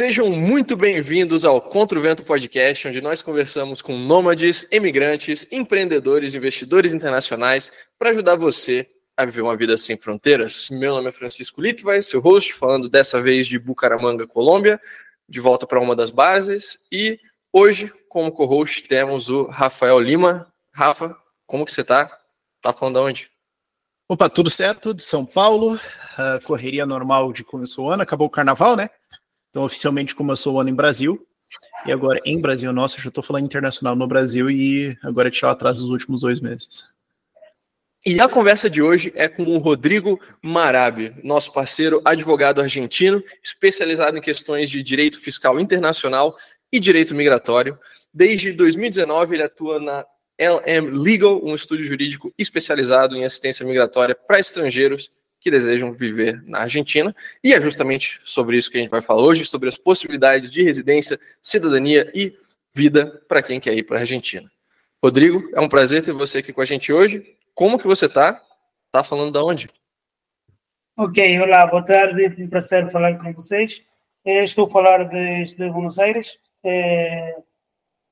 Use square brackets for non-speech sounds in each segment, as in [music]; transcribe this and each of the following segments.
Sejam muito bem-vindos ao Contra o Vento Podcast, onde nós conversamos com nômades, emigrantes, empreendedores, investidores internacionais para ajudar você a viver uma vida sem fronteiras. Meu nome é Francisco Litvai, seu host, falando dessa vez de Bucaramanga, Colômbia, de volta para uma das bases. E hoje, como co-host, temos o Rafael Lima. Rafa, como que você está? Tá falando de onde? Opa, tudo certo? De São Paulo, uh, correria normal de começo do ano, acabou o carnaval, né? Então, oficialmente começou o ano em Brasil. E agora em Brasil, nossa, já estou falando internacional no Brasil e agora é tirar atrás dos últimos dois meses. E a conversa de hoje é com o Rodrigo Marabi, nosso parceiro advogado argentino, especializado em questões de direito fiscal internacional e direito migratório. Desde 2019, ele atua na LM Legal, um estúdio jurídico especializado em assistência migratória para estrangeiros que desejam viver na Argentina. E é justamente sobre isso que a gente vai falar hoje, sobre as possibilidades de residência, cidadania e vida para quem quer ir para a Argentina. Rodrigo, é um prazer ter você aqui com a gente hoje. Como que você está? Está falando de onde? Ok, olá, boa tarde, é um prazer falar com vocês. Eh, estou a falar desde Buenos Aires. É,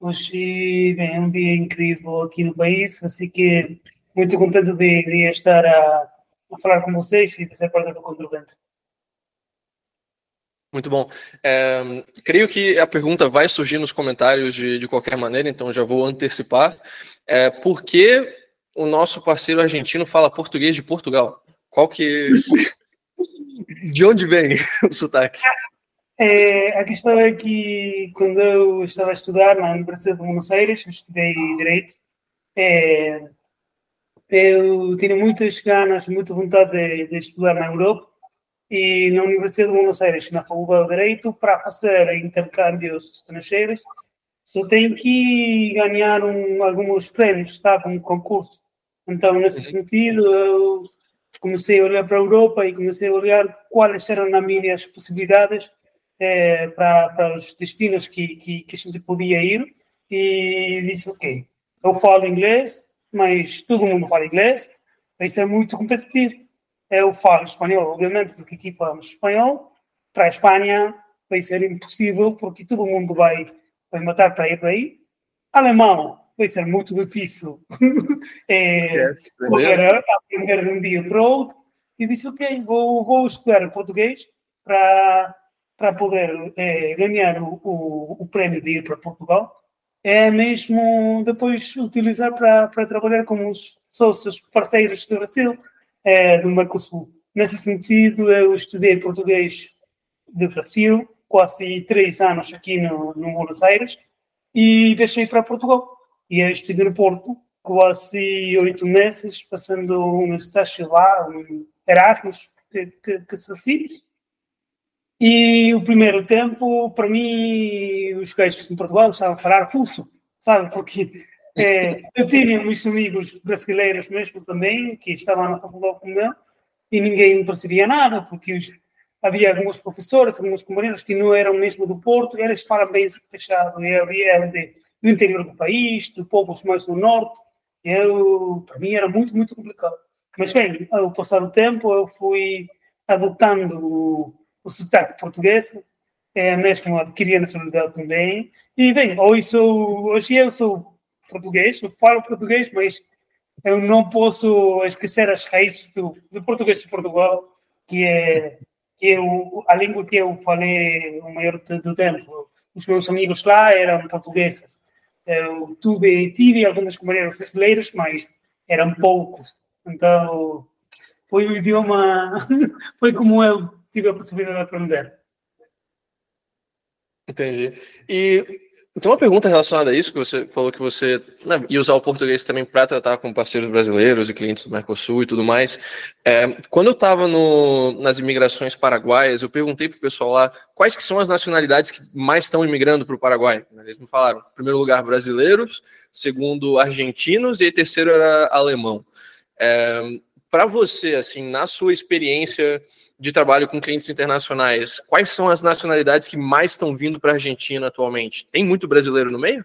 hoje bem, é um dia incrível aqui no país, assim que muito contente de, de estar a a falar com vocês e fazer parte do Contra Muito bom. É, creio que a pergunta vai surgir nos comentários de, de qualquer maneira, então já vou antecipar. É, por que o nosso parceiro argentino fala português de Portugal? Qual que. [laughs] de onde vem o sotaque? É, a questão é que quando eu estava a estudar na Universidade de Buenos Aires, eu estudei Direito, é, eu tinha muitas ganas, muita vontade de, de, estudar na Europa e na Universidade de Buenos Aires, na Faculdade de Direito, para fazer intercâmbios estrangeiros, só tenho que ganhar um, alguns prémios, sabe, um concurso. Então, nesse sentido, eu comecei a olhar para a Europa e comecei a olhar quais eram as minhas possibilidades eh, para, para os destinos que, que, que a gente podia ir. E disse, ok, eu falo inglês, mas todo mundo fala inglês, vai ser muito competitivo. Eu falo espanhol, obviamente, porque aqui falamos espanhol. Para a Espanha vai ser impossível, porque todo mundo vai, vai matar para ir para aí. Alemão vai ser muito difícil [laughs] é, poder aprender de um dia para outro. E disse, ok, vou, vou estudar português para, para poder é, ganhar o, o, o prémio de ir para Portugal é mesmo depois utilizar para, para trabalhar com os sócios parceiros do Brasil, é, do Mercosul. Nesse sentido, eu estudei português do Brasil, quase três anos aqui no, no Buenos Aires, e deixei para Portugal. E eu estive no Porto quase oito meses, fazendo um estágio lá, um Erasmus, que, que, que se assim. E o primeiro tempo, para mim, os gajos em Portugal estavam a falar russo, sabe? Porque é, [laughs] eu tinha muitos amigos brasileiros mesmo também, que estavam na faculdade com eu, e ninguém percebia nada, porque os, havia alguns professores, alguns companheiros que não eram mesmo do Porto, e eles falam bem fechado, e havia de, do interior do país, de povos mais do norte, e eu, para mim era muito, muito complicado. Mas bem, ao passar o tempo, eu fui adotando o sotaque português, é mesmo adquiri a nacionalidade também. E bem, hoje, sou, hoje eu sou português, eu falo português, mas eu não posso esquecer as raízes do, do português de Portugal, que é, que é o, a língua que eu falei o maior do tempo. Os meus amigos lá eram portugueses. Eu tive, tive alguns companheiros brasileiros, mas eram poucos. Então, foi o idioma, [laughs] foi como eu tive a possibilidade de aprender. Entendi. E tem uma pergunta relacionada a isso, que você falou que você né, ia usar o português também para tratar com parceiros brasileiros e clientes do Mercosul e tudo mais. É, quando eu estava nas imigrações paraguaias, eu perguntei para o pessoal lá quais que são as nacionalidades que mais estão imigrando para o Paraguai. Eles me falaram, em primeiro lugar, brasileiros, segundo, argentinos e terceiro era alemão. É, para você, assim, na sua experiência de trabalho com clientes internacionais, quais são as nacionalidades que mais estão vindo para a Argentina atualmente? Tem muito brasileiro no meio?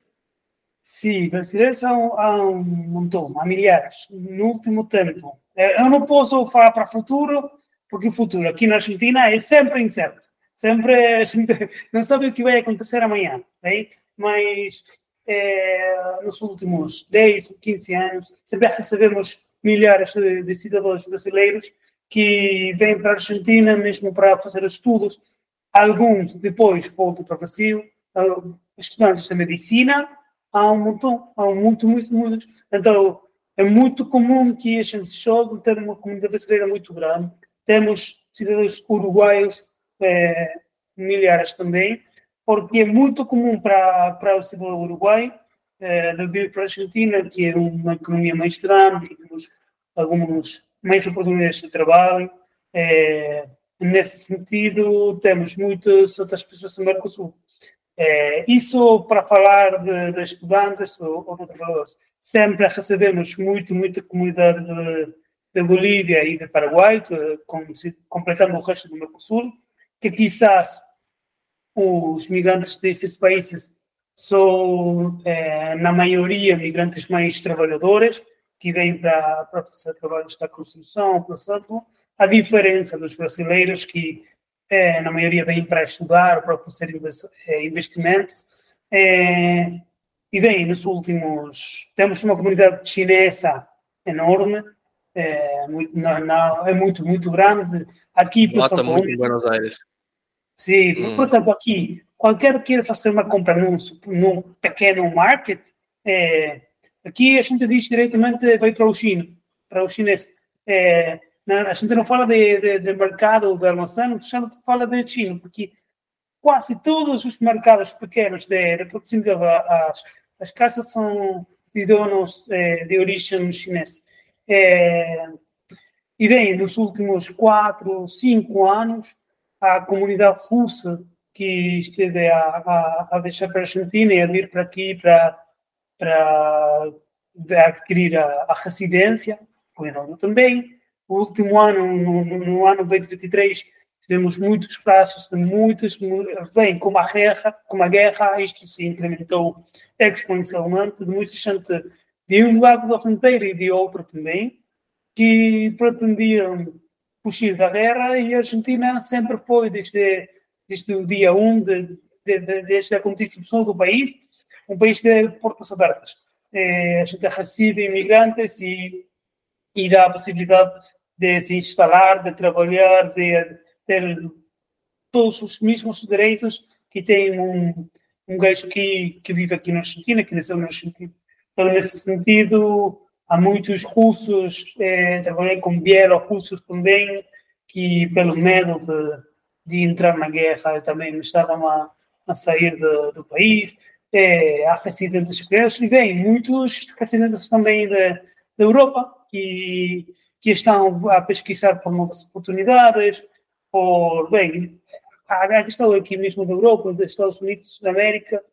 Sim, brasileiros são há um montão, há milhares, no último tempo. É, eu não posso falar para o futuro, porque o futuro aqui na Argentina é sempre incerto. Sempre [laughs] a gente não sabe o que vai acontecer amanhã, né? mas é, nos últimos 10 ou 15 anos sempre recebemos milhares de, de cidadãos brasileiros que vêm para a Argentina mesmo para fazer estudos. Alguns depois voltam para o Brasil, estudantes de medicina, há um montão, há um muito, muito, muito. Então, é muito comum que a gente jogue, ter uma comunidade brasileira muito grande. Temos cidadãos uruguaios, é, milhares também, porque é muito comum para, para o cidadão uruguai é, vir para a Argentina, que é uma economia mais grande, temos alguns mais oportunidades de trabalho. É, nesse sentido, temos muitas outras pessoas do Mercosul. É, isso para falar de, de estudantes ou, ou, de trabalhadores. Sempre recebemos muito, muita comunidade de, de Bolívia e de Paraguai, com, completando o resto do Mercosul, que quizás os migrantes desses países são, é, na maioria, migrantes mais trabalhadores, que para, para fazer trabalhos da construção, por exemplo, a diferença dos brasileiros que é, na maioria vêm para estudar, para fazer é, investimentos. É, e bem, nos últimos. Temos uma comunidade chinesa enorme, é, muito, não, não, é muito, muito grande. Aqui, por exemplo. muito em Buenos Aires. Sim, hum. por exemplo, aqui, qualquer que queira fazer uma compra num, num pequeno market, é, aqui a gente diz diretamente vai para o China, para o chinês. É, a gente não fala de, de, de mercado de armazém, a gente fala de China, porque quase todos os mercados pequenos de, de proximidade às, às casas são de donos é, de origem chinesa. É, e bem, nos últimos quatro, cinco anos, a comunidade russa que esteve a, a, a deixar para a Argentina e a vir para aqui para, para adquirir a, a residência, o Irão também, o último ano, no, no ano 2023, tivemos muitos casos de muitas, bem, como a guerra, como a guerra, isto se incrementou exponencialmente, de muita gente de um lado da fronteira e de outro também, que pretendiam fugir da guerra e a Argentina sempre foi, desde, desde o dia 1, de, de, de, a constituição do país, um país de portas abertas. É, a gente recebe imigrantes e, e dá a possibilidade de se instalar, de trabalhar, de ter todos os mesmos direitos que tem um, um gajo que, que vive aqui na Argentina, que nasceu na Argentina. Então, nesse sentido, há muitos russos, eh, trabalhei com bielorrussos também, que pelo medo de, de entrar na guerra também estavam a, a sair de, do país. Eh, há residentes espanhóis e vem muitos residentes também da Europa que que estão a pesquisar por novas oportunidades, por, bem, a questão aqui mesmo da Europa, dos Estados Unidos da América,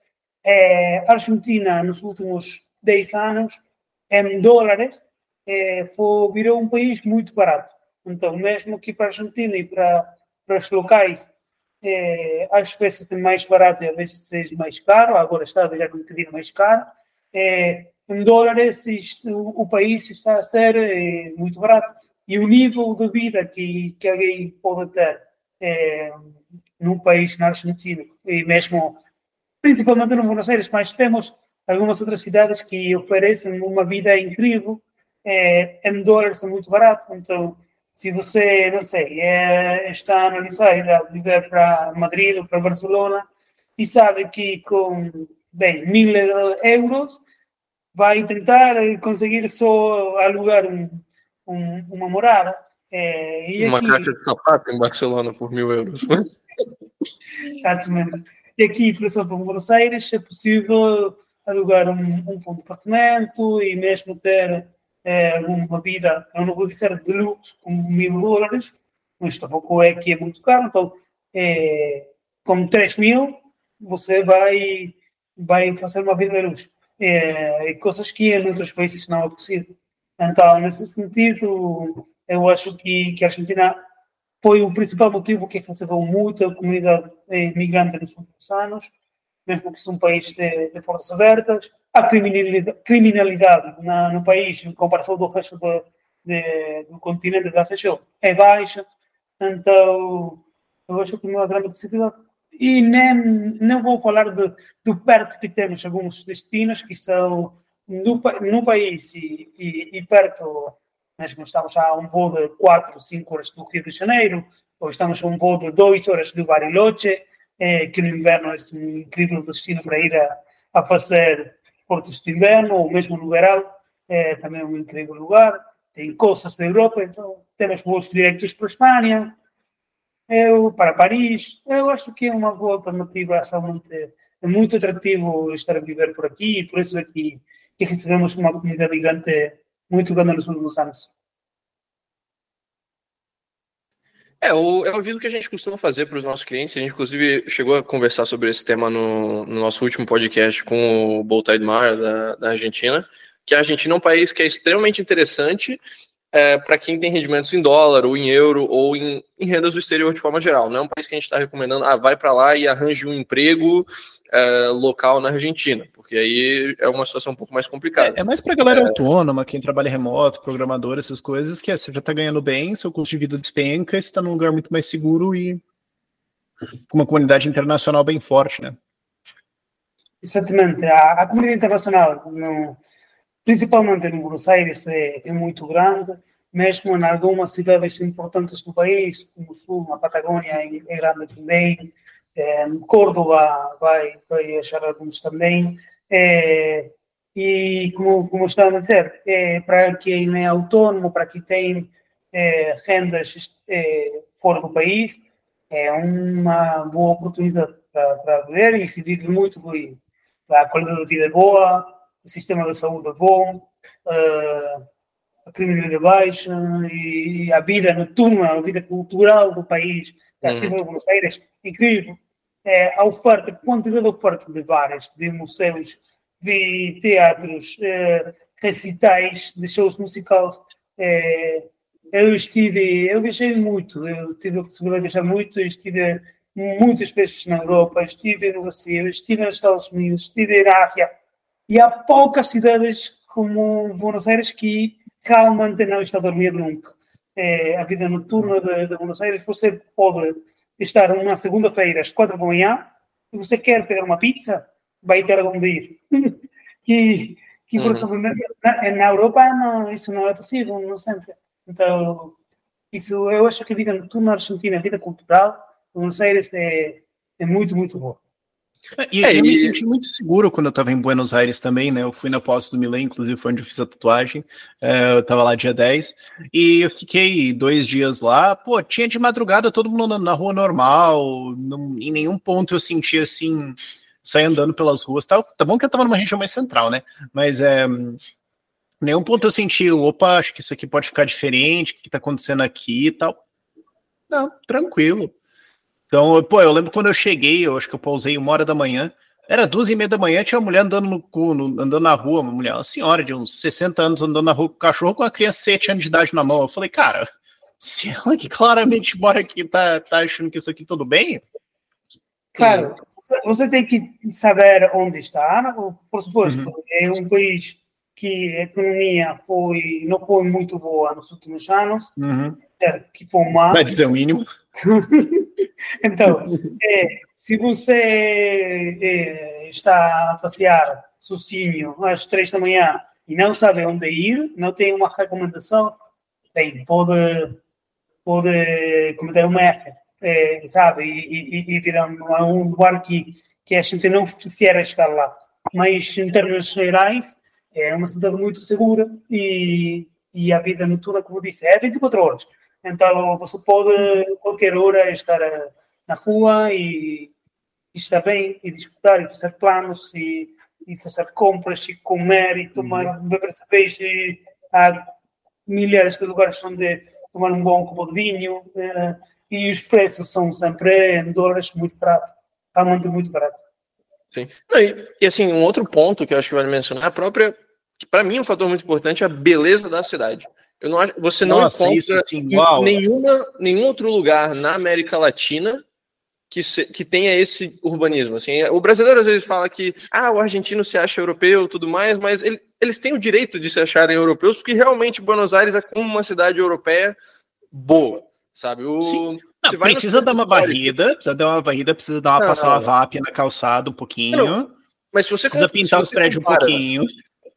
é, a Argentina, nos últimos 10 anos, em dólares, é, foi, virou um país muito barato. Então, mesmo que para a Argentina e para, para os locais, é, às vezes é mais barato e às vezes é mais caro, agora está a virar um bocadinho mais caro, é, em dólares isto, o país está a ser é, muito barato. E o nível de vida que, que alguém pode ter é, num país na Argentina e mesmo principalmente no Buenos Aires, mas temos algumas outras cidades que oferecem uma vida incrível é, em dólares é muito barato. Então se você, não sei, é, está a analisar ir a viver para Madrid ou para Barcelona e sabe que com, bem, mil euros vai tentar conseguir só alugar um, um, uma morada. É, uma aqui... caixa de sapato em Barcelona por mil euros. Exatamente. E aqui, por exemplo, em Buenos Aires, é possível alugar um, um fundo de apartamento e mesmo ter é, uma vida, eu não vou dizer de luxo, como mil dólares, mas tampouco é que é muito caro. Então, é, com 3 mil, você vai, vai fazer uma vida de luxo é, coisas que em outros países não é possível. Então, nesse sentido, eu acho que, que a Argentina foi o principal motivo que recebeu muita comunidade imigrante nos últimos anos, mesmo que seja um país de, de portas abertas. A criminalidade, na, no país, em comparação do resto do, de, do continente da região, é baixa. Então, eu acho que é uma grande possibilidade. E nem, não vou falar de, do perto que temos alguns destinos que são no, no país e, e, e perto, mesmo estamos a um voo de 4, 5 horas do Rio de Janeiro, ou estamos a um voo de 2 horas do Bariloche, eh, que no inverno é um incrível destino para ir a, a fazer esportes de inverno, ou mesmo no verão, é também um incrível lugar. Tem coisas da Europa, então temos voos diretos para a Espanha, eu, para Paris. Eu acho que é uma boa alternativa, realmente é muito atrativo estar a viver por aqui, e por isso é que recebemos uma comunidade gigante muito grande nos últimos anos. É, o, é o aviso que a gente costuma fazer para os nossos clientes. A gente, inclusive, chegou a conversar sobre esse tema no, no nosso último podcast com o Boltaid Mar, da, da Argentina, que a Argentina é um país que é extremamente interessante é, para quem tem rendimentos em dólar, ou em euro, ou em, em, rendas do exterior de forma geral. Não é um país que a gente está recomendando, ah, vai para lá e arranje um emprego é, local na Argentina, porque aí é uma situação um pouco mais complicada. É, é mais para galera é... autônoma, quem trabalha remoto, programador, essas coisas, que é, você já está ganhando bem, seu custo de vida despenca, você está num lugar muito mais seguro e com uma comunidade internacional bem forte, né? Exatamente. A, a comunidade internacional no principalmente em Buenos Aires, é, é muito grande, mesmo em algumas cidades importantes do país, como o Sul, a Patagônia é, é grande também, é, Córdoba vai, vai achar alguns também. É, e como, como estava a dizer, é, para quem é autônomo, para quem tem é, rendas é, fora do país, é uma boa oportunidade para, para ver e se vive muito bem. A qualidade de vida é boa, o sistema de saúde é bom, uh, a criminalidade é baixa e a vida noturna, a vida cultural do país, da cidade de Buenos Aires, incrível. É, a oferta, a quantidade de oferta de bares, de museus, de teatros, uh, recitais, de shows musicais. É, eu estive, eu viajei muito, eu tive a possibilidade de viajar muito, estive muitas vezes na Europa, estive no Brasil, estive nos Estados Unidos, estive na Ásia, e há poucas cidades como Buenos Aires que realmente não está a dormir nunca. É, a vida noturna de, de, Buenos Aires, você pode estar uma segunda-feira às quatro da manhã e você quer pegar uma pizza, vai ter onde ir. que, que por uhum. exemplo, na, na, Europa não, isso não é possível, não sempre. Então, isso eu acho que a vida noturna na Argentina, a vida cultural, Buenos Aires é, é muito, muito boa. E é, eu e... me senti muito seguro quando eu estava em Buenos Aires também, né? Eu fui na posse do Milan, inclusive foi onde eu fiz a tatuagem. Uh, eu estava lá dia 10. E eu fiquei dois dias lá. Pô, tinha de madrugada todo mundo andando na rua normal. Não, em nenhum ponto eu senti assim, sair andando pelas ruas. Tá, tá bom que eu estava numa região mais central, né? Mas é. Em nenhum ponto eu senti, opa, acho que isso aqui pode ficar diferente, o que está acontecendo aqui e tal. Não, tranquilo. Então, pô, eu lembro quando eu cheguei, eu acho que eu pausei uma hora da manhã, era duas e meia da manhã, tinha uma mulher andando, no, no, andando na rua, uma mulher, uma senhora de uns 60 anos andando na rua com o cachorro com uma criança de 7 anos de idade na mão. Eu falei, cara, se ela que claramente mora aqui tá, tá achando que isso aqui tudo bem? Claro, você tem que saber onde está, por suposto, uhum. é um país que a economia foi, não foi muito boa nos últimos anos, uhum. que foi má. Vai dizer o mínimo. [laughs] então, é, se você é, está a passear sozinho às três da manhã e não sabe onde ir, não tem uma recomendação, bem, pode, pode cometer um erro, é, sabe, e, e, e virar um, lugar que, que a gente não quisera estar lá. Mas, em termos gerais, é uma cidade muito segura e, e a vida noturna, como disse, é 24 horas. Então você pode, qualquer hora, estar eh, na rua e, e estar bem, e desfrutar, e fazer planos, e, e fazer compras, e comer, e tomar, uhum. beber peixe. Há milhares de lugares onde tomar um bom copo de vinho. Eh, e os preços são sempre em dólares muito barato, realmente muito barato. Sim. e, e, assim, um outro ponto que eu acho que vale mencionar, a própria, para mim um fator muito importante é a beleza da cidade. Eu não, você não Nossa, encontra isso, assim, nenhuma, nenhum outro lugar na América Latina que, se, que tenha esse urbanismo. Assim, o brasileiro às vezes fala que ah, o argentino se acha europeu tudo mais, mas ele, eles têm o direito de se acharem europeus, porque realmente Buenos Aires é como uma cidade europeia boa, sabe? O, Não, precisa dar uma varrida, precisa dar uma varrida, precisa dar uma, não, passar não, uma VAP na calçada um pouquinho. Não, mas se você precisa pintar os prédios um pouquinho.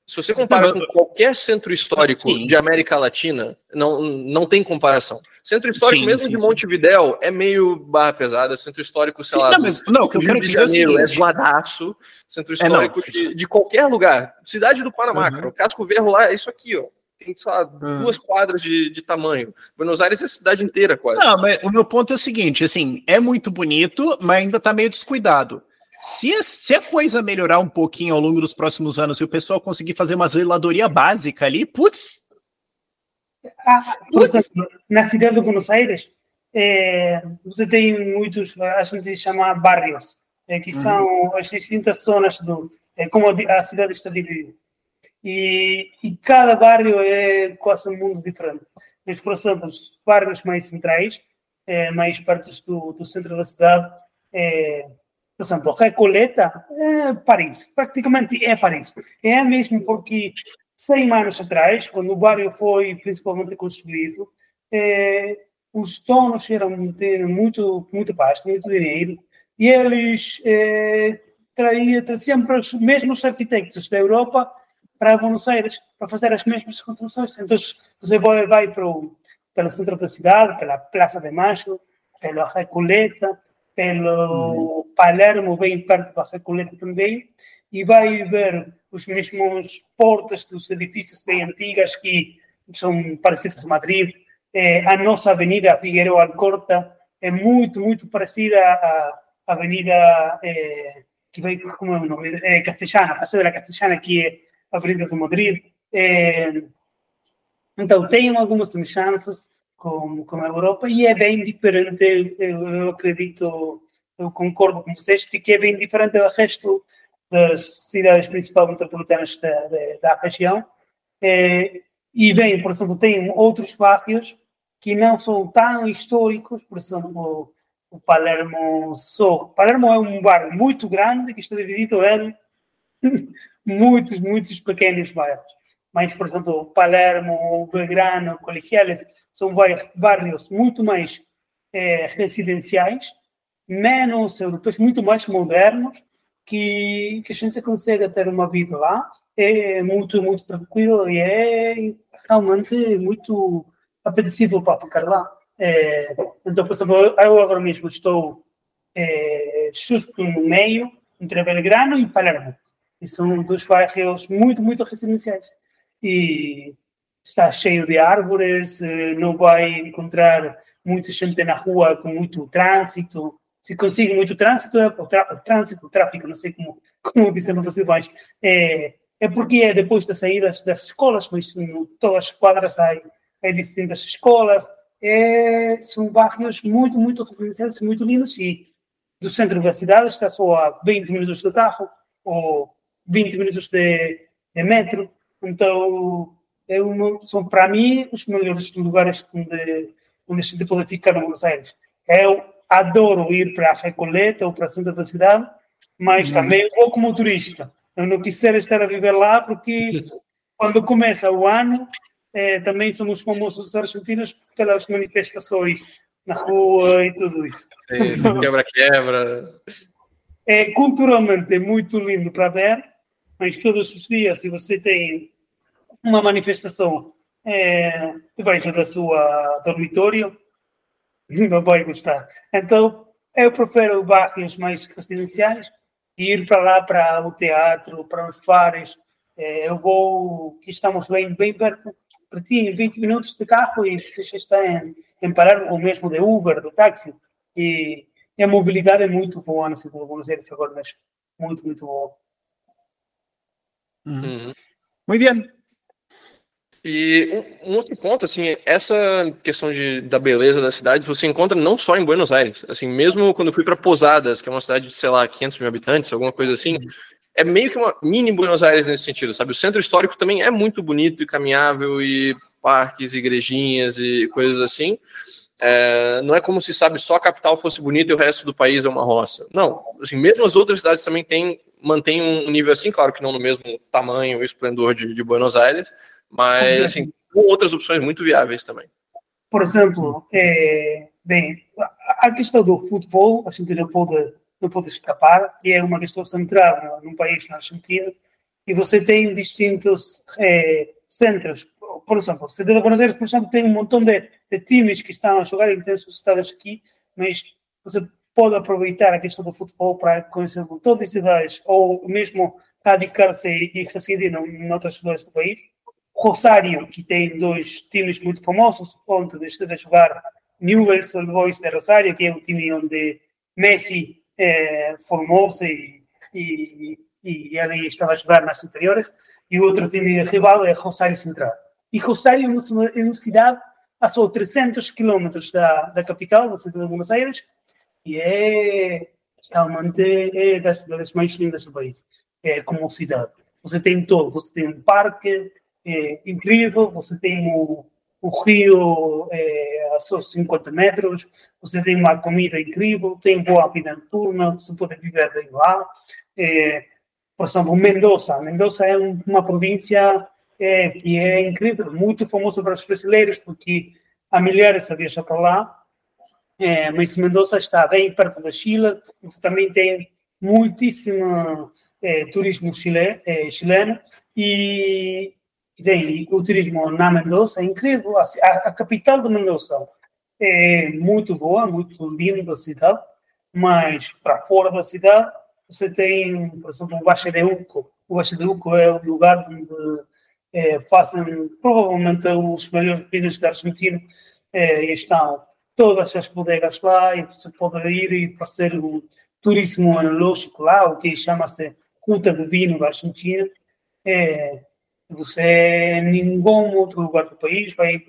Se você compara com qualquer centro histórico sim. de América Latina, não, não tem comparação. Centro histórico, sim, mesmo sim, de Montevidéu, é meio barra pesada. Centro histórico, sei lá. Não, mas, não, o que eu quero dizer Janeiro, é, é zoadaço. Centro histórico é, de, de, qualquer lugar. Cidade do Panamá, uhum. cara. O Casco Verro lá é isso aqui, ó tem, sei lá, hum. duas quadras de, de tamanho. Buenos Aires é a cidade inteira, quase. Não, mas o meu ponto é o seguinte, assim, é muito bonito, mas ainda tá meio descuidado. Se a, se a coisa melhorar um pouquinho ao longo dos próximos anos e o pessoal conseguir fazer uma zeladoria básica ali, putz. Ah, putz. na cidade de Buenos Aires, é, você tem muitos, a gente chama barrios, é, que uhum. são as distintas zonas do, é, como a cidade está dividida. E, e cada bairro é quase um mundo diferente. Mas, por exemplo, os bairros mais centrais, é, mais perto do, do centro da cidade, é, por exemplo, Recoleta é Paris, praticamente é Paris. É mesmo porque 100 anos atrás, quando o bairro foi principalmente construído, é, os donos eram muito, muito pasta, muito dinheiro, e eles é, traziam para os mesmos arquitetos da Europa para Buenos Aires para fazer as mesmas construções. Então, você vai, vai para o, pelo centro da cidade, pela Praça de Mayo, pela Recoleta, pelo uhum. Palermo, bem perto da Recoleta também, e vai ver os mesmos portas dos edifícios bem antigas que são parecidos a Madrid. É, a nossa avenida Figueiredo Alcorta é muito, muito parecida à avenida é, que vai, como é o nome? É, Castellana, Paseo da Castellana, que é Avenida de Madrid. É, então, tem algumas semelhanças com, com a Europa e é bem diferente, eu, eu acredito, eu concordo com vocês, de que é bem diferente do resto das cidades principais metropolitanas da, da, da região. É, e bem, por exemplo, tem outros bairros que não são tão históricos, por exemplo, o Palermo Sul. Palermo é um bairro muito grande que está dividido em muitos, muitos pequenos bairros. Mas, por exemplo, Palermo, Belgrano, Colegiales, são bairros muito mais é, residenciais, menos europeus, muito mais modernos, que, que a gente consegue ter uma vida lá. É muito, muito tranquilo e é realmente muito apetecível para ficar lá. É, então, por exemplo, eu agora mesmo estou é, justo no meio entre Belgrano e Palermo. E são dois bairros muito, muito residenciais. E está cheio de árvores, eh, não vai encontrar muita gente na rua com muito trânsito. Se consegue muito trânsito, é o, o trânsito, o tráfego, não sei como, [laughs] como dizer no Brasil, mas é, é porque é depois das saídas das escolas, mas em todas as quadras há, há distintas escolas. É, são bairros muito, muito residenciais, muito lindos e do centro da cidade está só a 20 minutos de carro ou 20 minutos de, de metro. Então, é uma, são para mim os melhores lugares onde, onde a gente pode ficar no Buenos Aires. Eu adoro ir para a Recoleta ou para a centro da cidade, mas uhum. também vou como turista. Eu não quisera estar a viver lá porque [laughs] quando começa o ano, é, também somos famosos os argentinos pelas manifestações na rua e tudo isso. Quebra-quebra. É culturalmente muito lindo para ver, mas todos os dias, se você tem uma manifestação é, debaixo da sua dormitório, [laughs] não vai gostar. Então, eu prefiro bairros mais residenciais e ir para lá para o teatro, para os fares. É, eu vou, que estamos bem, bem perto, pertinho, 20 minutos de carro e você já está em, em parar, ou mesmo de Uber, do táxi. E, e a mobilidade é muito boa no centro de Buenos Aires agora mesmo. Muito, muito boa. Uhum. Muito bem. E um, um, outro ponto, assim, essa questão de, da beleza das cidades você encontra não só em Buenos Aires. Assim, mesmo quando eu fui para Posadas, que é uma cidade de, sei lá, 500 mil habitantes, alguma coisa assim, uhum. é meio que uma mini Buenos Aires nesse sentido, sabe? O centro histórico também é muito bonito e caminhável, e parques, igrejinhas e coisas assim. É, não é como se, sabe, só a capital fosse bonita e o resto do país é uma roça. Não, assim, mesmo as outras cidades também têm mantém um nível assim, claro que não no mesmo tamanho e esplendor de, de Buenos Aires, mas assim, com outras opções muito viáveis também. Por exemplo, é, bem, a questão do futebol, a gente não pode, não pode escapar, e é uma questão central num país, na Argentina, e você tem distintos é, centros. Por exemplo, você de Buenos Aires, por exemplo, tem um montão de, de times que estão a jogar e têm estados aqui, mas você pode aproveitar a questão do futebol para conhecer todas as cidades, ou mesmo radicar-se e residir em outras cidades do país. Rosário, que tem dois times muito famosos, onde esteve a jogar Newell's Old Boys de Rosário, que é o time onde Messi eh, formou-se e, e, e ali estava a jogar nas inferiores, e o outro time rival é Rosário Central. E Rosário é uma cidade a só 300 quilômetros da, da capital, da cidade de Buenos Aires, e é realmente é das cidades mais lindas do país, é como cidade. Você tem todo, você tem um parque é, incrível, você tem o, o rio é, a só 50 metros, você tem uma comida incrível, tem boa vida noturna, você pode viver bem lá. É, por exemplo, Mendoza. Mendoza é uma província é, que é incrível, muito famosa para os brasileiros, porque há milhares a viajar para lá é, mas Mendoza está bem perto da Chile, também tem muitíssimo é, turismo chile, é, chileno e, tem o turismo na Mendoza é incrível. A, a, capital de Mendoza é muito boa, muito linda a cidade, mas para fora da cidade você tem, por exemplo, o Baixo de Uco. O Baixo de Uco é o lugar onde é, fazem provavelmente os melhores vinhos da Argentina é, estão todas as bodegas lá e você pode ir e fazer um turismo analógico lá, o que chama-se Ruta de Vinho da Argentina. É, você, nenhum outro lugar do país, vai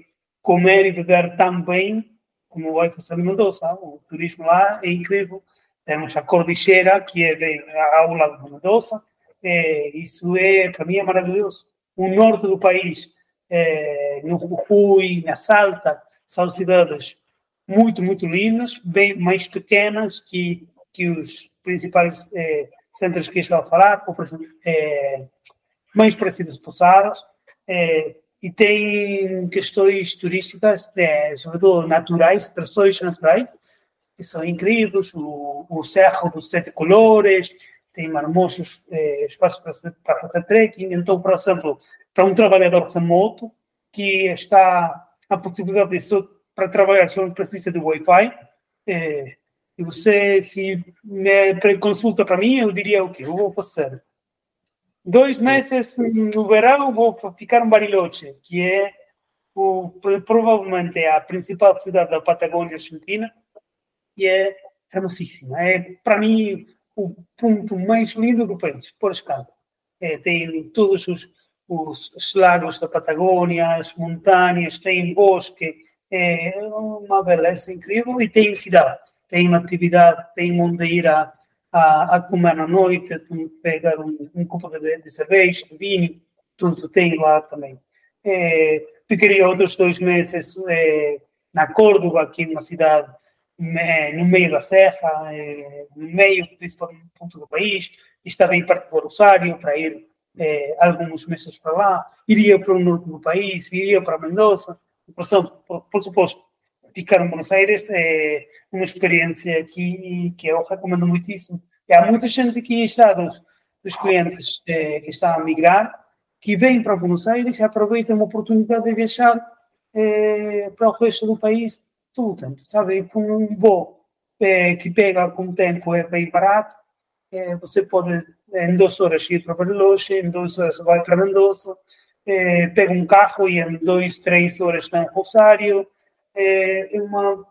comer e beber tão bem como vai fazer em Mendoza. O turismo lá é incrível. Temos a Cordillera, que é ao lado de Mendoza. É, isso é, para mim, é maravilhoso. O norte do país, é, no Jujuy, na Salta, são cidades muito, muito lindas, bem mais pequenas que, que os principais eh, centros que estou a falar, ou, eh, mais parecidas Posadas, eh, e tem questões turísticas, de, sobretudo naturais, atrações naturais, que são incríveis, o, o Cerro dos Sete Colores, tem marmosos eh, espaços para, para fazer trekking, então, por exemplo, para um trabalhador remoto que está a possibilidade de para trabalhar só precisa de Wi-Fi. É, e você, se me consulta para mim, eu diria o que eu vou fazer. Dois meses no verão vou ficar em Bariloche, que é o, provavelmente é a principal cidade da Patagônia Argentina e é hermosíssima. É, para mim, o ponto mais lindo do país, por escala. É, tem todos os, os lagos da Patagônia, as montanhas, tem bosque, é uma beleza incrível e tem cidade, tem uma atividade, tem onde ir a, a, a comer à noite, pegar um, um copo de, de cerveja, de vinho, tudo tem lá também. É, ficaria outros dois meses é, na Córdoba, que é uma cidade é, no meio da serra, é, no meio, principalmente ponto do país, está bem perto do Rosário, para ir é, alguns meses para lá, iria para o norte do país, iria para Mendoza, por, por suposto, ficar em Buenos Aires é uma experiência aqui que eu recomendo muitíssimo. E há muita gente aqui está dos, dos clientes é, que estão a migrar, que vêm para Buenos Aires e aproveitam a oportunidade de viajar é, para o resto do país todo o tempo, sabe? Com um voo é, que pega com o tempo é bem barato, você pode em duas horas ir para Bariloche, em duas horas vai para Mendoza, é, pega um carro e em dois, três horas está em Rosário. É, é uma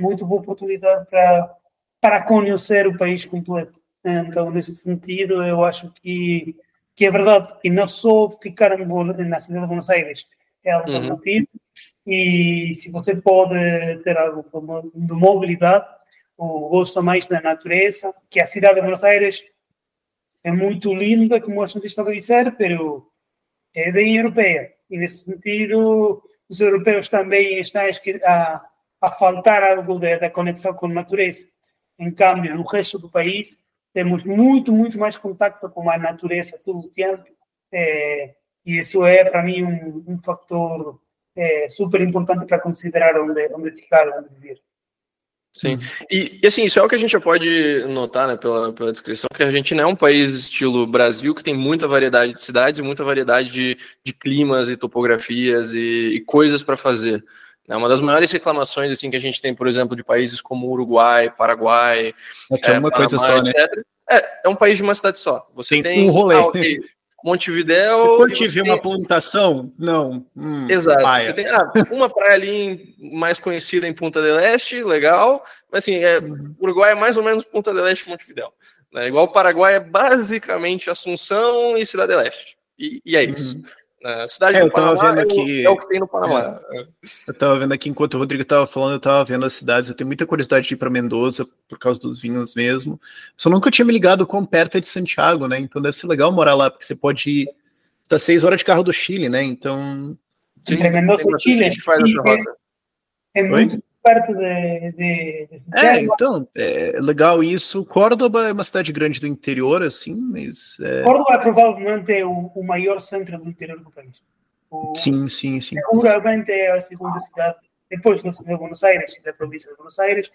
muito boa oportunidade para, para conhecer o país completo. Então, nesse sentido, eu acho que, que é verdade que não só ficar na cidade de Buenos Aires é alternativo, uhum. e se você pode ter algo de mobilidade, ou gosta mais da natureza, que a cidade de Buenos Aires é muito linda, como a gente estava a dizer, mas é bem europeia. E nesse sentido, os europeus também estão a, a faltar algo da conexão com a natureza. Em cambio, no resto do país, temos muito, muito mais contato com a natureza todo o tempo. É, e isso é, para mim, um, um fator é, super importante para considerar onde, onde ficar, onde viver. Sim. E, e, assim, isso é o que a gente já pode notar, né, pela, pela descrição, que a Argentina é um país estilo Brasil, que tem muita variedade de cidades e muita variedade de, de climas e topografias e, e coisas para fazer. É uma das maiores reclamações assim que a gente tem, por exemplo, de países como Uruguai, Paraguai, é, é uma Panamá, coisa só, né? É, é um país de uma cidade só. Você tem, tem um rolê. Ah, okay, Montevidéu. Quando tiver tem... uma plantação, não. Hum, Exato. Você tem ah, uma praia ali mais conhecida em Punta del Este, legal. Mas assim, é, uhum. Uruguai é mais ou menos Punta del Este e Montevidéu. Né? Igual o Paraguai é basicamente Assunção e Cidade del Este. E, e é isso. Uhum. A cidade é, do Panamá aqui, é o que tem no Panamá. É, eu estava vendo aqui, enquanto o Rodrigo estava falando, eu estava vendo as cidades. Eu tenho muita curiosidade de ir para Mendoza, por causa dos vinhos mesmo. Só nunca tinha me ligado quão perto é de Santiago, né? Então deve ser legal morar lá, porque você pode ir. Tá seis horas de carro do Chile, né? Então. Entre Mendoza e Chile, é, é muito perto de, de, de É, então, é legal isso. Córdoba é uma cidade grande do interior, assim, mas... É... Córdoba é provavelmente o, o maior centro do interior do país. O, sim, sim, sim. Seguramente é a segunda cidade, depois da cidade de Buenos Aires, da província de Buenos Aires,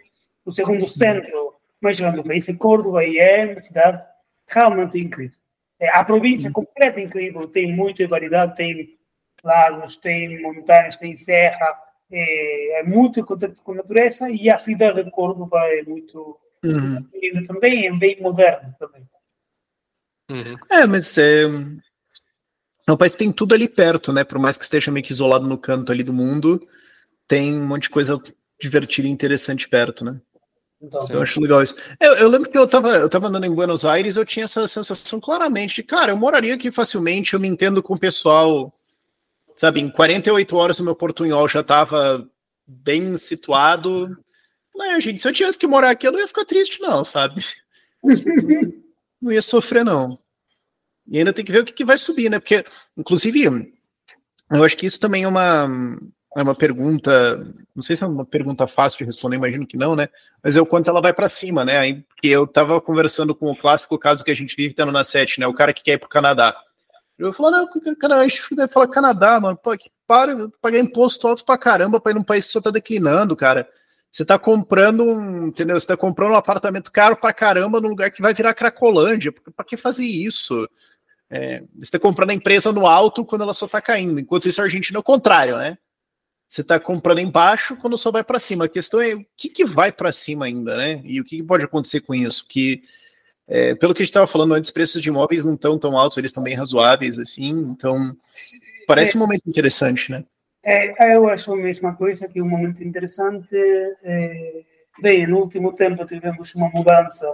o segundo centro mais grande do país é Córdoba e é uma cidade realmente incrível. É, a província uhum. completa é incrível, tem muita variedade, tem lagos, tem montanhas, tem serra, é, é muito contato com a natureza e a cidade de Córdoba é muito uhum. também, é bem moderna também. Uhum. É, mas é, é um país que tem tudo ali perto, né? Por mais que esteja meio que isolado no canto ali do mundo, tem um monte de coisa divertida e interessante perto, né? Então, eu acho legal isso. Eu, eu, lembro que eu tava, eu tava andando em Buenos Aires, eu tinha essa sensação claramente de, cara, eu moraria aqui facilmente, eu me entendo com o pessoal sabe, em 48 horas o meu portunhol já estava bem situado. Né, gente, se eu tivesse que morar aqui, eu não ia ficar triste, não, sabe? [laughs] não ia sofrer, não. E ainda tem que ver o que, que vai subir, né? Porque, inclusive, eu acho que isso também é uma, é uma pergunta, não sei se é uma pergunta fácil de responder, imagino que não, né? Mas é o quanto ela vai para cima, né? Porque eu estava conversando com o clássico caso que a gente vive tendo na sete, né? O cara que quer ir para o Canadá. Eu falo, não, Canadá, a gente falar Canadá, mano. Pô, que para, pagar imposto alto pra caramba pra ir num país que só tá declinando, cara. Você tá comprando um, entendeu? Você tá comprando um apartamento caro pra caramba num lugar que vai virar Cracolândia. Pra que fazer isso? É, você tá comprando a empresa no alto quando ela só tá caindo. Enquanto isso, a Argentina é o contrário, né? Você tá comprando embaixo quando só vai para cima. A questão é o que, que vai para cima ainda, né? E o que, que pode acontecer com isso? Que é, pelo que a gente estava falando antes, preços de imóveis não estão tão altos, eles estão bem razoáveis, assim, então parece é, um momento interessante, né? É, eu acho a mesma coisa, que um momento interessante. É, bem, no último tempo tivemos uma mudança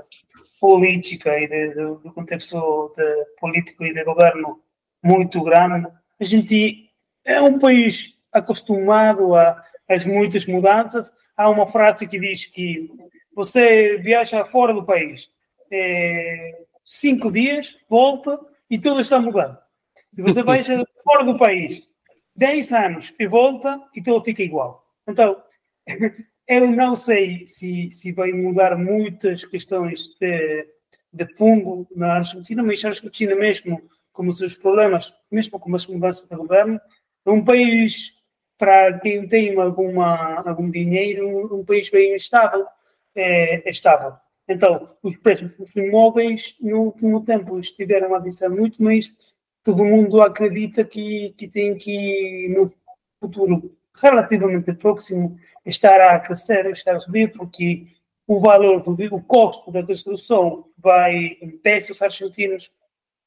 política e de, de, do contexto de, político e de governo muito grande. A gente é um país acostumado a, as muitas mudanças. Há uma frase que diz que você viaja fora do país, é, cinco dias, volta e tudo está mudado. E você vai [laughs] fora do país, 10 anos e volta e tudo fica igual. Então, [laughs] eu não sei se, se vai mudar muitas questões de, de fungo na Argentina, mas a Argentina mesmo, com os seus problemas, mesmo com as mudanças de governo, é um país, para quem tem alguma, algum dinheiro, um país bem estável, é, é estável. Então, os preços dos imóveis no último tempo estiveram a descer muito, mas todo mundo acredita que, que tem que, no futuro relativamente próximo, estar a crescer, estar a subir, porque o valor, o custo da construção vai, em pesos argentinos,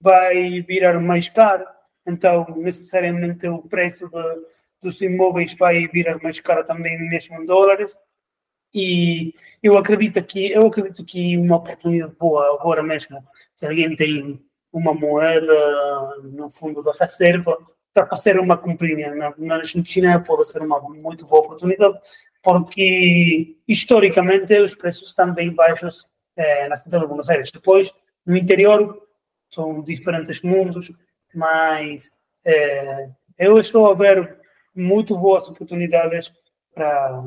vai virar mais caro. Então, necessariamente, o preço de, dos imóveis vai virar mais caro também, mesmo em dólares. E eu acredito que eu acredito que uma oportunidade boa agora mesmo, se alguém tem uma moeda no fundo da reserva para fazer uma comprinha na, na Argentina pode ser uma muito boa oportunidade porque historicamente os preços estão bem baixos eh, na cidade de Buenos Aires. Depois no interior são diferentes mundos, mas eh, eu estou a ver muito boas oportunidades para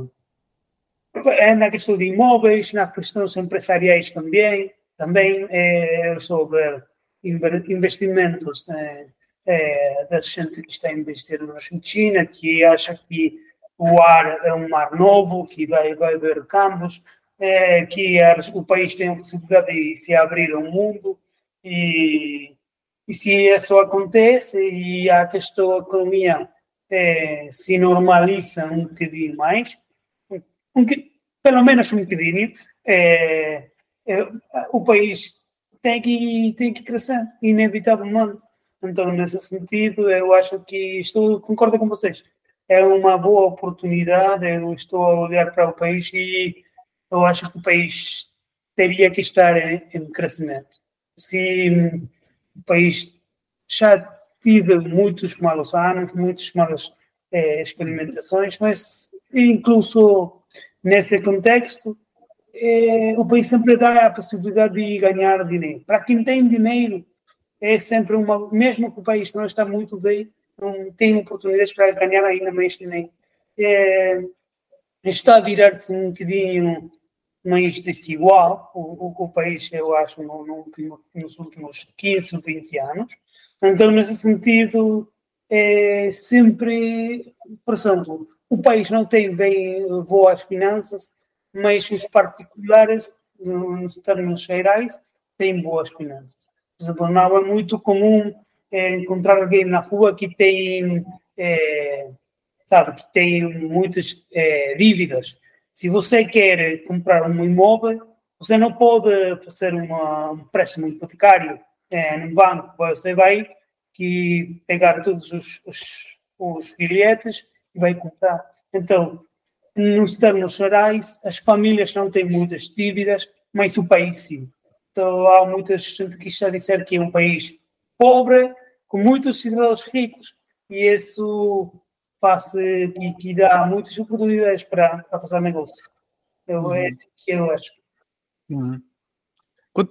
na questão de imóveis, nas questões empresariais também, também é sobre investimentos né, é, da gente que está a investir na Argentina, que acha que o ar é um mar novo, que vai, vai haver campos. é, que o país tem a possibilidade de se abrir ao mundo e, e se isso acontece e a questão da economia se normaliza um bocadinho mais, um, pelo menos um bocadinho, é, é, o país tem que, tem que crescer, inevitavelmente. Então, nesse sentido, eu acho que estou, concordo com vocês. É uma boa oportunidade, eu estou a olhar para o país e eu acho que o país teria que estar em, em crescimento. Se o país já tive muitos malos anos, muitas malas é, experimentações, mas incluso nesse contexto, é, o país sempre dá a possibilidade de ganhar dinheiro. Para quem tem dinheiro, é sempre uma, mesmo que o país não está muito bem, não tem oportunidades para ganhar ainda mais dinheiro. É, está a virar-se um bocadinho mais desigual o, o, o país, eu acho, no, no último, nos últimos 15 ou 20 anos. Então, nesse sentido, é sempre, por exemplo, o país não tem bem boas finanças, mas os particulares, nos termos gerais, têm boas finanças. Por exemplo, não é muito comum é, encontrar alguém na rua que tem, é, sabe, que tem muitas é, dívidas. Se você quer comprar um imóvel, você não pode fazer uma, um empréstimo hipotecário é, no banco. Você vai que pegar todos os, os, os bilhetes e vai comprar. Então, nos termos gerais, as famílias não têm muitas dívidas, mas o país sim. Então, há muita gente que está a dizer que é um país pobre, com muitos cidadãos ricos, e isso faz e que dá muitas oportunidades para, para fazer negócio. Eu, uhum. É isso que eu acho. Uhum.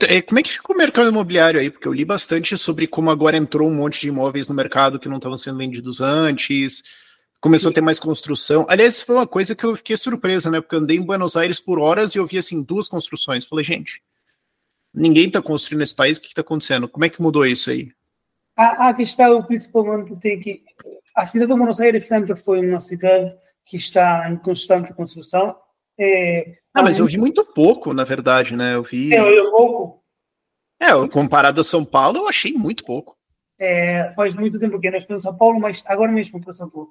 É, como é que ficou o mercado imobiliário aí? Porque eu li bastante sobre como agora entrou um monte de imóveis no mercado que não estavam sendo vendidos antes, começou Sim. a ter mais construção. Aliás, foi uma coisa que eu fiquei surpresa, né? Porque eu andei em Buenos Aires por horas e eu vi assim duas construções. Falei, gente, ninguém está construindo nesse país, o que está acontecendo? Como é que mudou isso aí? A, a questão principalmente tem que a cidade de Buenos Aires sempre foi uma cidade que está em constante construção. É, ah, mas eu vi muito pouco, na verdade, né? Eu vi. Eu, eu pouco. É, comparado a São Paulo, eu achei muito pouco. É, faz muito tempo que eu estou em São Paulo, mas agora mesmo para São Paulo.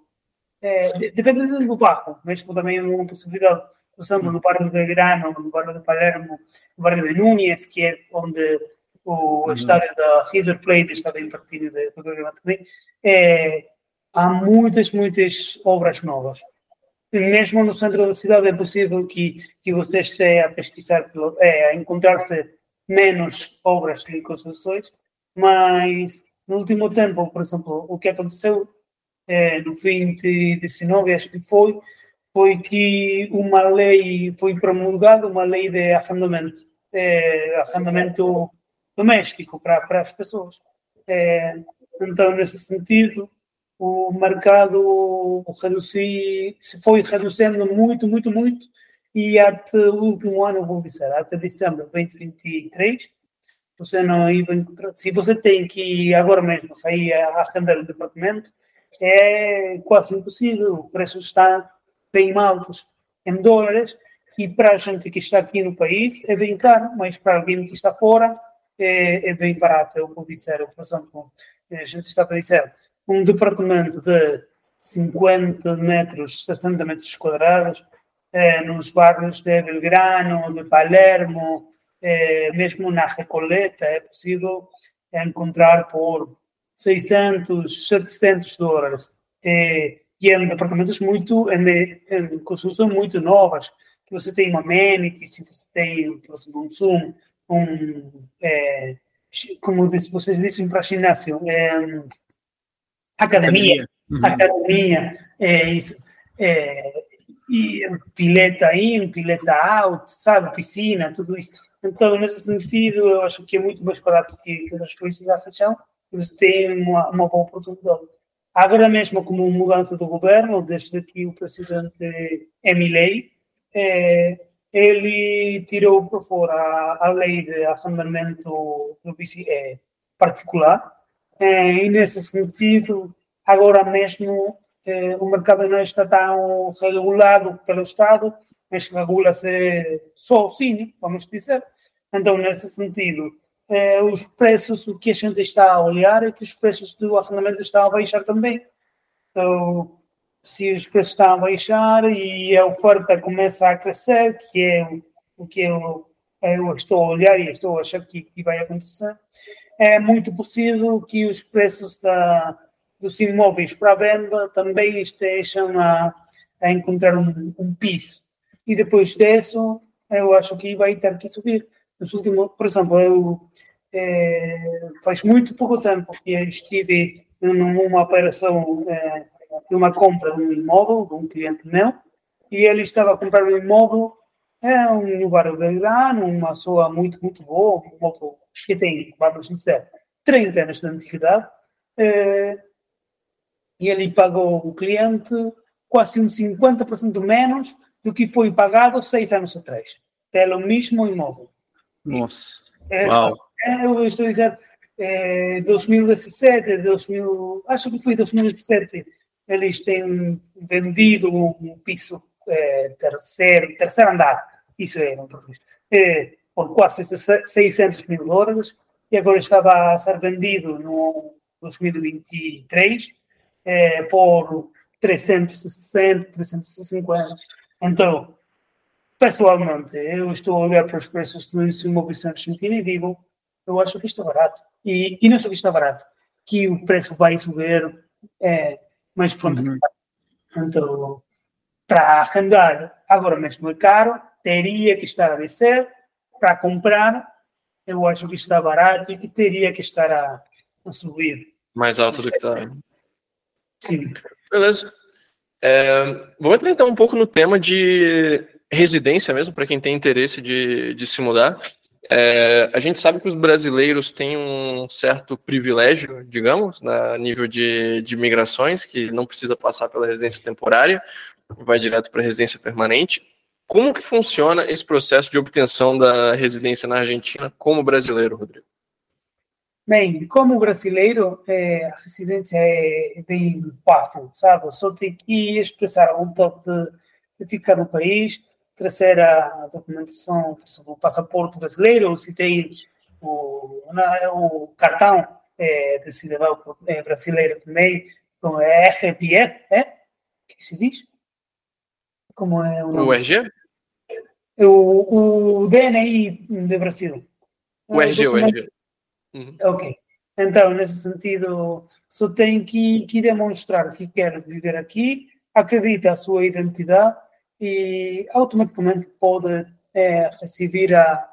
É, depende do bairro, mesmo também é uma possibilidade. Por exemplo, no bairro de Grano, no bairro de Palermo, no bairro de Núñez, que é onde o uhum. estádio da River Plate está bem pertinho de programa também, é, há muitas, muitas obras novas mesmo no centro da cidade é possível que, que você esteja a pesquisar, é, a encontrar-se menos obras de construções, mas no último tempo, por exemplo, o que aconteceu é, no fim de 19, acho que foi, foi que uma lei foi promulgada, uma lei de arrendamento, é, arrendamento doméstico para, para as pessoas. É, então, nesse sentido, o mercado reduzir, se foi reduzindo muito, muito, muito, e até o último ano, vou dizer, até dezembro de 2023, você não ia encontrar. Se você tem que agora mesmo sair a arrendar o departamento, é quase impossível. O preço está bem altos em dólares e para a gente que está aqui no país é bem caro, mas para alguém que está fora é, é bem barato. Eu vou dizer, por exemplo, a gente está a dizer um departamento de 50 metros, 60 metros quadrados, eh, nos bairros de Belgrano, de Palermo, eh, mesmo na Recoleta, é possível encontrar por 600, 700 dólares. Eh, e em departamentos muito, em, em construções muito novas, que você tem amenities, se você tem, por exemplo, um Zoom, um, é, como vocês dizem para ginásio, é, academia, uhum. academia, é isso. É, e pileta in, pileta out, sabe, piscina, tudo isso. Então, nesse sentido, eu acho que é muito mais barato que, que as coisas da região, você tem uma, uma boa oportunidade. Agora mesmo, como mudança do governo, desde que o presidente Emilei, é, ele tirou por fora a, lei de arrendamento do é, particular, é, e nesse sentido, agora mesmo eh, o mercado não está tão regulado pelo Estado mas regula-se só o cine, vamos dizer. Então, nesse sentido, eh, os preços, o que a gente está a olhar é que os preços do arrendamento estão a baixar também. Então, se os preços estão a baixar e a oferta começa a crescer, que é o que eu, eu estou a olhar e estou a achar que, que vai acontecer, é muito possível que os preços da, dos imóveis para venda também estejam a, a encontrar um, um piso. E depois disso, eu acho que vai ter que subir. Nos últimos, por exemplo, eu é, faz muito pouco tempo que estive numa operação é, de uma compra de um imóvel de um cliente meu e ele estava a comprar um imóvel é um lugar de grano, uma soa muito, muito boa, um imóvel que tem, vamos dizer, 30 anos de antiguidade, é, e ele pagou o cliente quase uns 50% menos do que foi pagado seis anos atrás, pelo mesmo imóvel. Nossa, é, uau! É, eu estou dizer, é, 2017, 2000, acho que foi 2017, eles têm vendido um piso é, terceiro, terceiro andar, isso é, é, por quase 600 mil dólares, e agora estava a ser vendido no 2023 é, por 360, 350. Então, pessoalmente, eu estou a olhar para os preços dos imóveis em Argentina e digo, eu acho que está barato. E, e não só que está barato, que o preço vai subir é, mais pronto. Uhum. Então, para arrendar agora mesmo é caro, teria que estar a descer. Para comprar, eu acho que está barato e que teria que estar a, a subir. Mais alto do que está. Sim. Beleza. É, vamos entrar então um pouco no tema de residência mesmo, para quem tem interesse de, de se mudar. É, a gente sabe que os brasileiros têm um certo privilégio, digamos, a nível de, de migrações, que não precisa passar pela residência temporária, vai direto para a residência permanente. Como que funciona esse processo de obtenção da residência na Argentina como brasileiro, Rodrigo? Bem, como brasileiro, é, a residência é bem fácil, sabe? Só tem que expressar a vontade de, de ficar no país, trazer a documentação, por exemplo, o passaporte brasileiro, ou se tem o, o cartão é, de cidadão é, brasileiro também, como é RPF, é? que se diz? Como é o nome? O RG? O, o DNI de Brasil. O RG, o RG. Uhum. Ok. Então, nesse sentido, só tem que, que demonstrar que quer viver aqui, acredita a sua identidade e automaticamente pode é, receber a,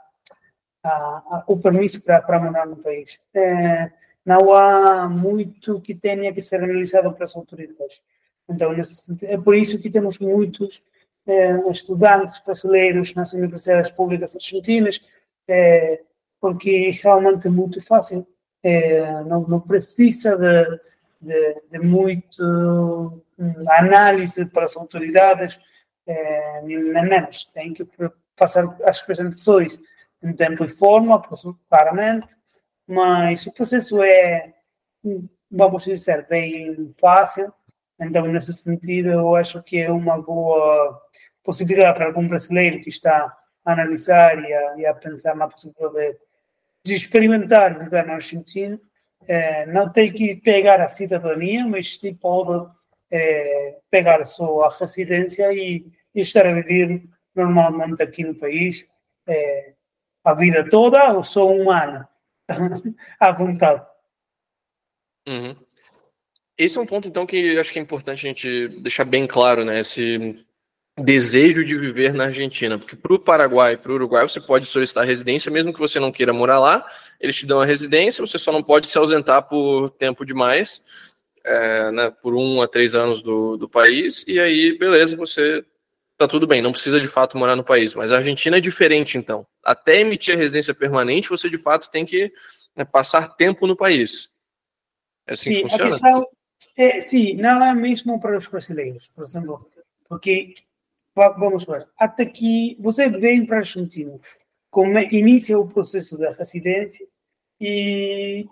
a, a, o permisso para, morar no país. É, não há muito que tenha que ser analisado pelas autoridades. Então, é por isso que temos muitos é, estudantes brasileiros nas universidades públicas argentinas, é, porque realmente é muito fácil. É, não, não, precisa de, de, de muito hum, análise para as autoridades, nem menos. Tem que passar as apresentações em tempo e forma, claramente, mas o processo é, vamos dizer, bem fácil. Então, nesse sentido, eu acho que é uma boa possibilidade para algum brasileiro que está a analisar e a, e a pensar na possibilidade de de experimentar viver na Argentina. É, não tem que pegar a cidadania, mas sim pode é, pegar a sua residência e, e, estar a viver normalmente aqui no país é, a vida toda ou só um ano, [laughs] à vontade. Uhum. Esse é um ponto, então, que acho que é importante a gente deixar bem claro, né? Esse desejo de viver na Argentina, porque para o Paraguai e para o Uruguai você pode solicitar residência, mesmo que você não queira morar lá, eles te dão a residência, você só não pode se ausentar por tempo demais, é, né, por um a três anos do, do país, e aí, beleza, você tá tudo bem, não precisa de fato morar no país, mas a Argentina é diferente então. Até emitir a residência permanente, você de fato tem que né, passar tempo no país. É assim sim, que funciona? Questão, é, sim, não é mesmo para os brasileiros, por exemplo, porque vamos ver, até que você vem para a Argentina, come, inicia o processo da residência e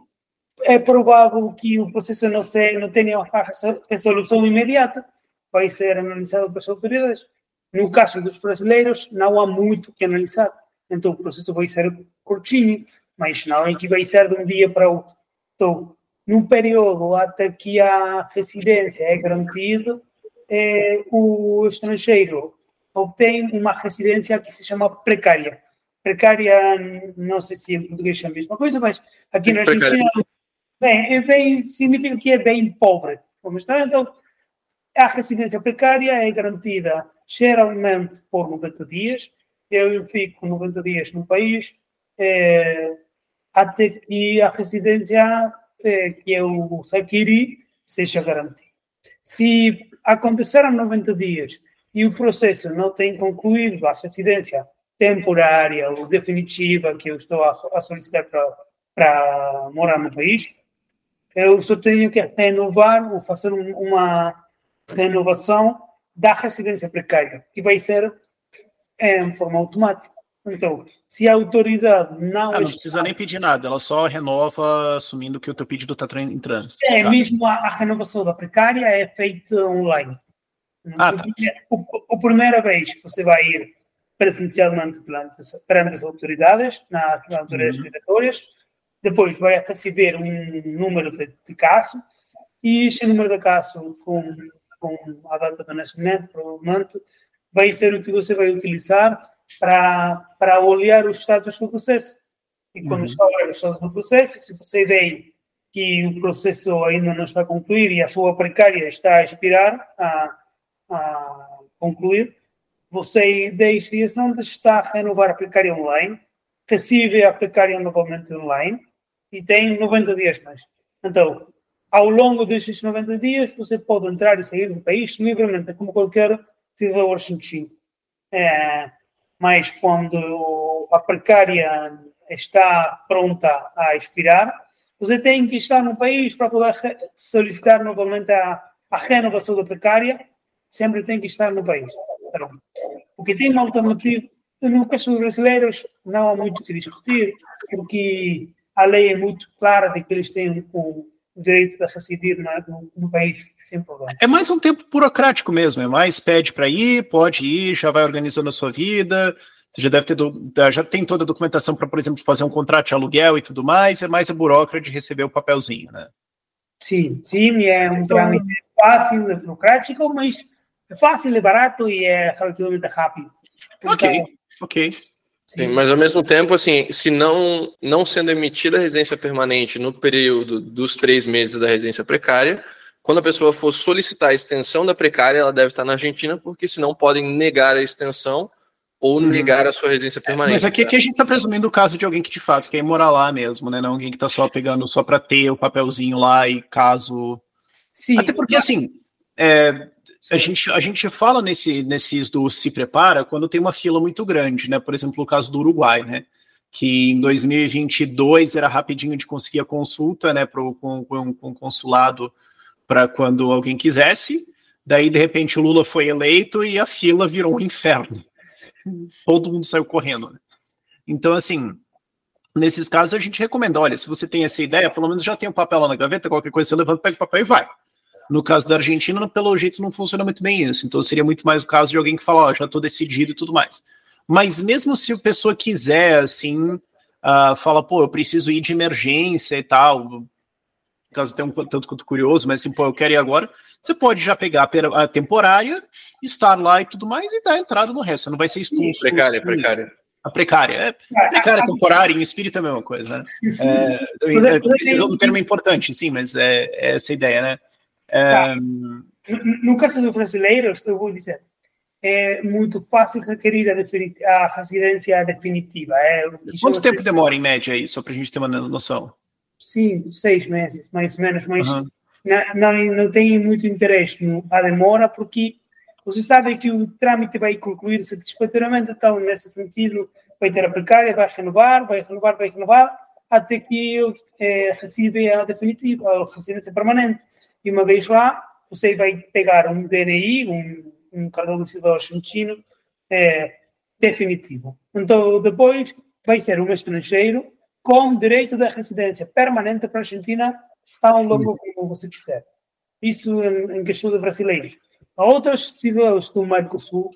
é provável que o processo não, se, não tenha a resolução imediata, vai ser analisado pelas autoridades. No caso dos brasileiros, não há muito que analisar. Então, o processo vai ser curtinho, mas não é que vai ser de um dia para outro. Então, num período até que a residência é garantida, é, o estrangeiro obtém uma residência que se chama precária. Precária, não sei se em português é a mesma coisa, mas aqui na Argentina, bem, é bem, significa que é bem pobre. Então, a residência precária é garantida geralmente por 90 dias. Eu fico 90 dias no país é, até que a residência é, que eu requeri seja garantida. Se acontecerem 90 dias e o processo não tem concluído a residência temporária ou definitiva que eu estou a, a solicitar para, morar no país, eu só tenho que renovar ou fazer um, uma renovação da residência precária, que vai ser em forma automática. Então, se a autoridade não. Ah, não precisa nem pedir nada, ela só renova assumindo que o teu pedido está em trânsito. É, tá. mesmo a, a, renovação da precária é feita online. Ah, tá. a primeira vez você vai ir presencialmente perante, perante as autoridades, nas autoridades uhum. migratórias, depois vai receber um número de, de caso, e esse número de caso com com a data de nascimento, provavelmente, vai ser o que você vai utilizar para, para olhar os status do processo. E quando uhum. está a olhar os status do processo, se você vê que o processo ainda não está a concluir e a sua precária está a expirar, a, a concluir, você deixa a direção de estar a renovar a precária online, recebe a precária novamente online e tem 90 dias mais. Então, ao longo desses 90 dias, você pode entrar e sair do país livremente, como qualquer cidadão argentino. É, mas quando a precária está pronta a expirar, você tem que estar no país para poder solicitar novamente a, a renovação da precária, sempre tem que estar no país. Então, o que tem uma alternativa, no caso dos brasileiros, não há muito que discutir, porque a lei é muito clara de que eles têm um o direito de residir no, no, país sem problema. É mais um tempo burocrático mesmo, é mais pede para ir, pode ir, já vai organizando a sua vida, você já deve ter, já tem toda a documentação para, por exemplo, fazer um contrato de aluguel e tudo mais, é mais a burocracia de receber o papelzinho, né? Sim, sim, é um então, trâmite fácil, é burocrático, mas é fácil, é barato e é relativamente rápido. Ok, então, ok. Sim, mas ao mesmo tempo, assim, se não, não sendo emitida a residência permanente no período dos três meses da residência precária, quando a pessoa for solicitar a extensão da precária, ela deve estar na Argentina, porque senão podem negar a extensão ou uhum. negar a sua residência permanente. Mas aqui, aqui a gente está presumindo o caso de alguém que de fato quer morar lá mesmo, né? Não alguém que está só pegando só para ter o papelzinho lá e caso. Sim. Até porque, assim, é, a gente, a gente fala nesse, nesses do se prepara quando tem uma fila muito grande, né? Por exemplo, o caso do Uruguai, né? Que em 2022 era rapidinho de conseguir a consulta, né? Pro, com, com, com consulado para quando alguém quisesse. Daí, de repente, o Lula foi eleito e a fila virou um inferno. Todo mundo saiu correndo. Né? Então, assim, nesses casos a gente recomenda: olha, se você tem essa ideia, pelo menos já tem o um papel lá na gaveta, qualquer coisa você levanta, pega o papel e vai. No caso da Argentina, pelo jeito, não funciona muito bem isso. Então seria muito mais o caso de alguém que fala, ó, já estou decidido e tudo mais. Mas mesmo se a pessoa quiser, assim, uh, fala, pô, eu preciso ir de emergência e tal, caso tenha um tanto quanto curioso, mas assim, pô, eu quero ir agora, você pode já pegar a temporária, estar lá e tudo mais e dar entrada no resto. Você não vai ser expulso. Precária, precária. A precária. É, precária, temporária, em espírito é a mesma coisa, né? É, é, precisa um termo importante, sim, mas é, é essa a ideia, né? Tá. Um... No caso dos brasileiros, eu vou dizer, é muito fácil requerir a, a residência definitiva. É, Quanto tempo demora, em média, aí, só para a gente ter uma noção? Sim, seis meses, mais ou menos, mas uhum. não, não, não tem muito interesse a demora, porque você sabe que o trâmite vai concluir satisfatoriamente, então, nesse sentido, vai ter a precária, vai renovar, vai renovar, vai renovar, até que eu é, recebe a definitiva, a residência permanente. E uma vez lá, você vai pegar um DNI, um, um cartão de cidadão argentino é, definitivo. Então, depois vai ser um estrangeiro com direito de residência permanente para a Argentina tão longo como você quiser. Isso em, em questão de brasileiros. Outros cidadãos do Mercosul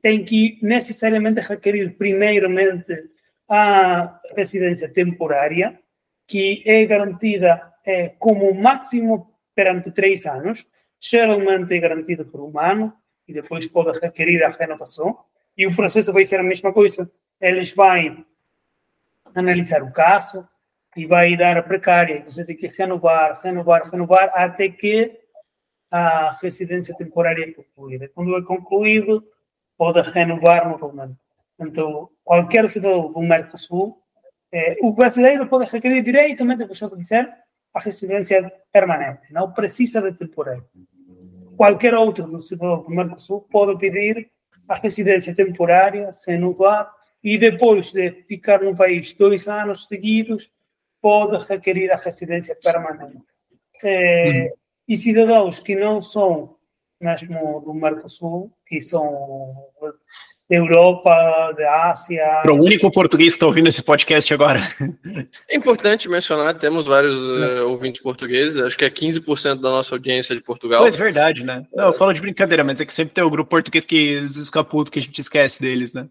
tem que necessariamente requerer primeiramente a residência temporária, que é garantida é, como máximo perante três anos, geralmente é garantida por um ano, e depois pode requerer a renovação, e o processo vai ser a mesma coisa. Eles vão analisar o caso e vai dar a precária, você tem que renovar, renovar, renovar, até que a residência temporária é concluída. Quando é concluído, pode renovar novamente. Então, qualquer cidadão do Mercosul, eh, o brasileiro pode requerer diretamente, eu quiser, a residência permanente, não precisa de temporário. Qualquer outro cidadão do Mercosul pode pedir a residência temporária, renovar, e depois de ficar no país dois anos seguidos, pode requerer a residência permanente. Eh, e cidadãos que não são mesmo do Mercosul, que são da Europa, da Ásia. O único português que está ouvindo esse podcast agora. É importante mencionar, temos vários uh, ouvintes portugueses, acho que é 15% da nossa audiência de Portugal. Pois, verdade, né? Não, eu falo de brincadeira, mas é que sempre tem o grupo português que fica puto que a gente esquece deles, né?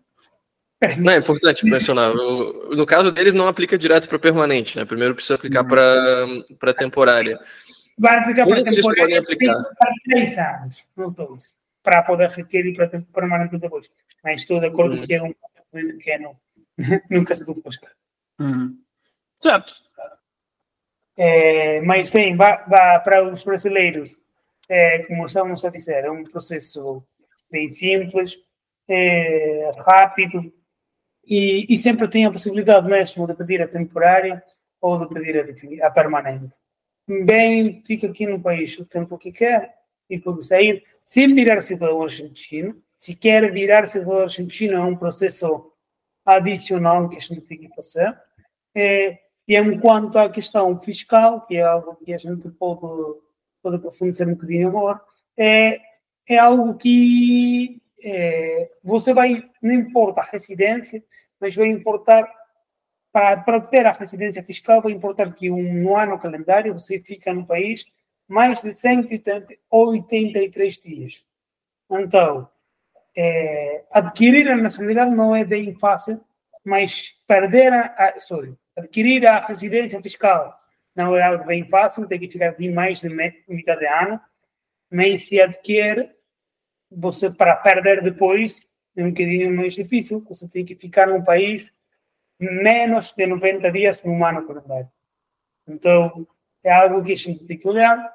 Não, é importante mencionar. No caso deles, não aplica direto para permanente, né? Primeiro precisa aplicar para temporária. Vai aplicar para temporária para três anos, não dois para poder requerer para tempo permanente depois. Mas estou de acordo uhum. que é um pequeno, [laughs] nunca se depois. Uhum. Certo. É, mas bem, vá, vá para os brasileiros, é, como estamos a dizer, é um processo bem simples, é, rápido e, e, sempre tem a possibilidade mesmo de pedir a temporária ou de pedir a, a permanente. Bem, fica aqui no país o tempo que quer e pode sair sem virar cidadão argentino. Se quer virar cidadão argentino, é um processo adicional que a gente tem que fazer. É, e enquanto à questão fiscal, que é algo que a gente pode, pode aprofundar um bocadinho agora, é, é algo que é, você vai, não importa a residência, mas vai importar, para, para obter a residência fiscal, vai importar que um, no ano calendário você fica no país mais de 183 dias. Então, é, adquirir a nacionalidade não é bem fácil, mas perder a, a sorry, adquirir a residência fiscal não é algo bem fácil, tem que ficar de mais de metade de ano, mas se adquire, você para perder depois é um bocadinho mais difícil, você tem que ficar num país menos de 90 dias no ano calendário. Então, é algo que a gente tem que olhar,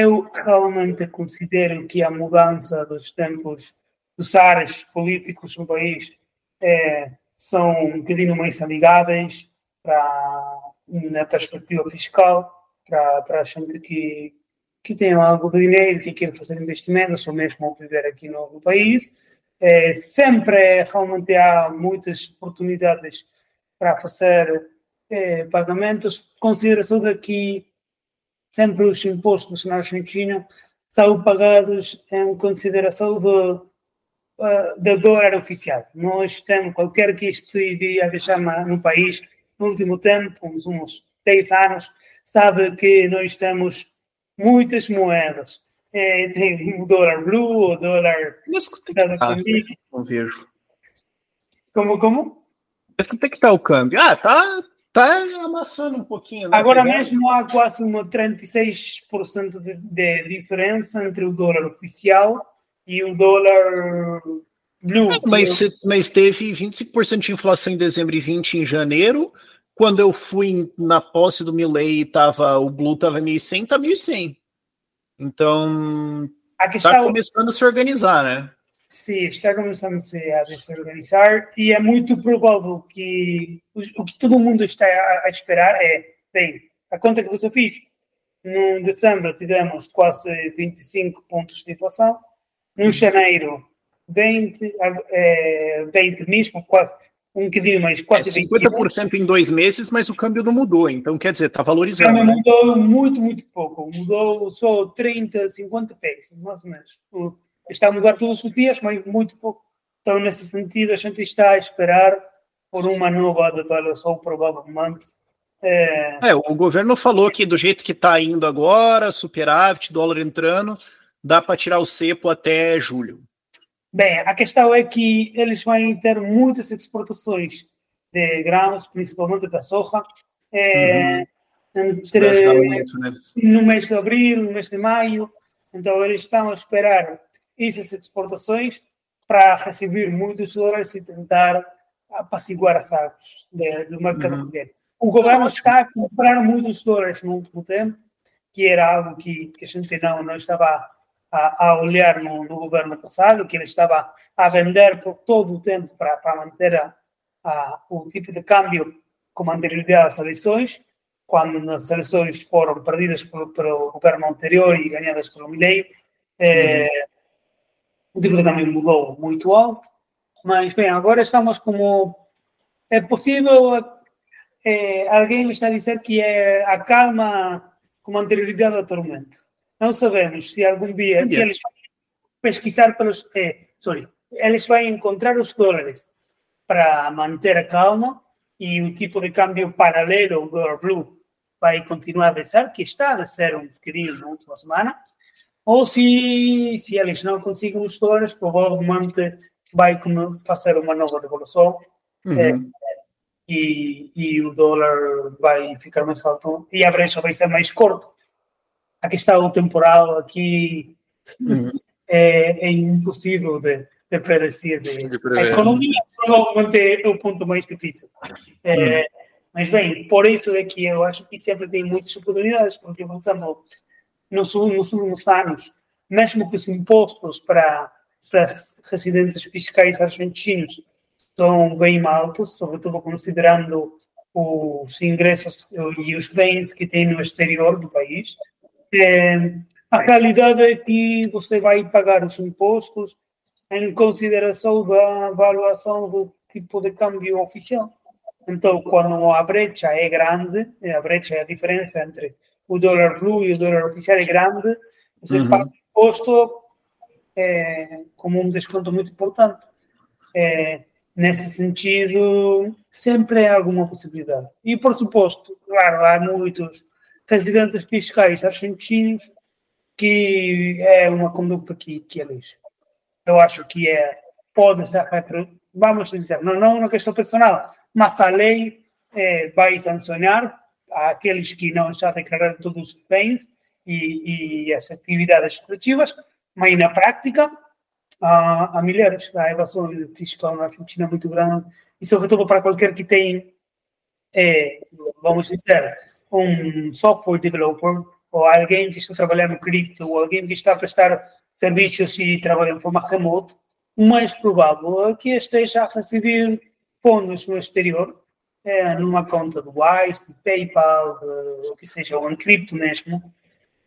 eu realmente considero que a mudança dos tempos dos ares políticos no país é, são um bocadinho mais amigáveis para, na perspectiva fiscal, para, para a gente que, que tem algo de dinheiro, que quer fazer investimentos ou mesmo viver aqui no, país. É, sempre realmente há muitas oportunidades para fazer é, pagamentos. Consideração daqui sempre os impostos na Argentina são pagados em consideração do, uh, do dólar oficial. Nós temos, qualquer que estive a viajar no país no último tempo, uns 10 anos, sabe que nós temos muitas moedas. É, tem o dólar blue, o dólar. Mas ah, não vejo. Como, como? Mas quanto é que está o câmbio? Ah, tá, Está amassando um pouquinho. Né? Agora Apesar mesmo há quase uma 36% de, de diferença entre o dólar oficial e o dólar blue. É, mas, mas teve 25% de inflação em dezembro e 20% em janeiro. Quando eu fui na posse do Milley, tava, o blue estava 1.100, tá 1.100. Então, está começando a se organizar, né? Sim, está começando -se a desorganizar e é muito provável que o que todo mundo está a, esperar é, bem, a conta que você fez, no dezembro tivemos quase 25 pontos de inflação, no janeiro 20, é, 20 mesmo, quase um bocadinho mais, quase é 50% 20. em dois meses, mas o câmbio não mudou, então quer dizer, está valorizando. Né? mudou muito, muito pouco, mudou só 30, 50 pesos, mais ou menos está a mudar todos os dias, mas muito pouco. Então, nesse sentido, a gente está a esperar por uma nova devaluação, provavelmente. É... é, o governo falou que do jeito que está indo agora, superávit, dólar entrando, dá para tirar o cepo até julho. Bem, a questão é que eles vão ter muitas exportações de grãos, principalmente da soja, é, uhum. entre, muito, né? no mês de abril, no mês de maio. Então, eles estão a esperar essas exportações para receber muitos dólares e tentar apaciguar as águas do mercado uhum. O governo está a comprar muitos dólares no último tempo, que era algo que, que a gente não, não estava a, a olhar no, no, governo passado, que ele estava a vender por todo o tempo para, para manter a, a, o tipo de câmbio com anterioridade às eleições, quando as eleições foram perdidas pelo, pelo governo anterior e ganhadas pelo Milley, é, o tipo câmbio mudou muito alto, mas bem, agora estamos como é possível é, alguém está a dizer que é a calma com anterioridade ao tormento. Não sabemos se algum dia, se eles vão pesquisar pelos. Eh, sorry, eles vão encontrar os dólares para manter a calma e o tipo de câmbio paralelo, o blue, vai continuar a descer, que está a descer um bocadinho na última semana. Ou se, se eles não conseguem os dólares, provavelmente vai fazer uma nova revolução. Uhum. É, e, e o dólar vai ficar mais alto e a brecha vai ser mais curta a questão temporal aqui uhum. [laughs] é, é, impossível de, de predecir. De, de a economia provavelmente é o ponto mais difícil. É, uhum. Mas, bem, por isso é que eu acho que sempre tem muitas oportunidades, porque, por exemplo, nos, nos últimos anos, mesmo que os impostos para, para residentes fiscais argentinos são bem altos, sobretudo considerando os ingressos e os bens que têm no exterior do país, é, a realidade é que você vai pagar os impostos em consideração da avaliação do tipo de câmbio oficial. Então, quando a brecha é grande, a brecha, a diferença entre o dólar blue e o dólar oficial é grande, você uhum. paga o imposto é, como um desconto muito importante. É, nesse sentido, sempre há alguma possibilidade. E, por suposto, claro, há muitos residentes fiscais argentinos, que é uma conduta que, que eles, eu acho que é, pode ser, vamos dizer, não, não uma questão personal, mas a lei é, vai sancionar aqueles que não já declararam todos os bens e, e as atividades lucrativas, mas na prática há, há milhares. A evasão fiscal na Argentina é muito grande e, sobretudo, para qualquer que tem, é, vamos dizer, um software developer ou alguém que está trabalhando cripto ou alguém que está a prestar serviços e trabalha de forma remota, o mais provável é que esteja a receber fundos no exterior, é, numa conta do Wise, de PayPal, de, o que seja, ou em cripto mesmo.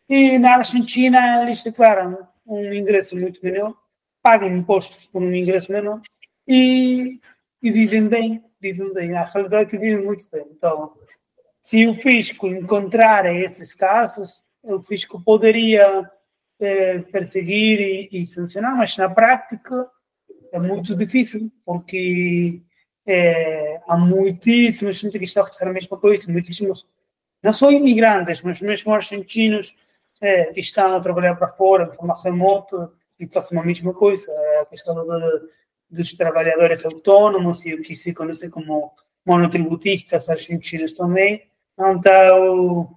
E na Argentina eles declaram um ingresso muito menor, pagam impostos por um ingresso menor e, e vivem bem, vivem bem. A realidade é que vivem muito bem. Então, se o fisco encontrar esses casos, o fisco poderia eh, perseguir e, e, sancionar, mas na prática é muito difícil, porque eh, há muitíssima gente que está a fazer a mesma coisa, muitíssimos, não só imigrantes, mas mesmo argentinos eh, que estão a trabalhar para fora de forma remota e fazem a mesma coisa. A questão de, dos trabalhadores autônomos e o que se conhece como monotributistas argentinos também. Então,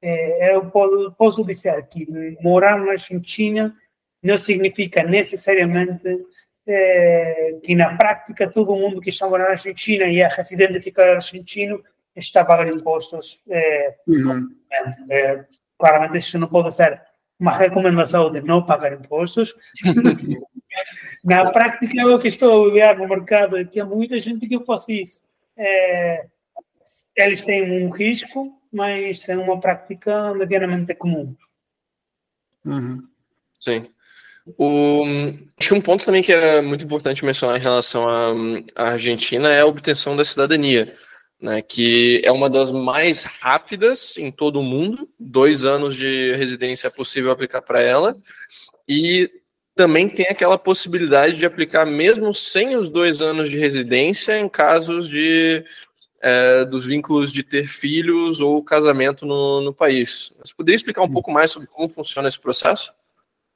é, eu posso dizer que morar na Argentina não significa necessariamente que na prática todo mundo que está morando na Argentina e é residente ficar argentino está a pagar impostos. É, uhum. é, claramente isso não pode ser uma recomendação de não pagar impostos. [laughs] na prática, eu que estou a olhar no mercado é que há muita gente que faz isso. É, eles têm um risco, mas é uma prática medianamente comum. Uhum. Sim. O, acho que um ponto também que era muito importante mencionar em relação à, Argentina é a obtenção da cidadania, né, que é uma das mais rápidas em todo o mundo. Dois anos de residência é possível aplicar para ela. E também tem aquela possibilidade de aplicar mesmo sem os dois anos de residência em casos de é, dos vínculos de ter filhos ou casamento no, no país. Você poderia explicar um pouco mais sobre como funciona esse processo?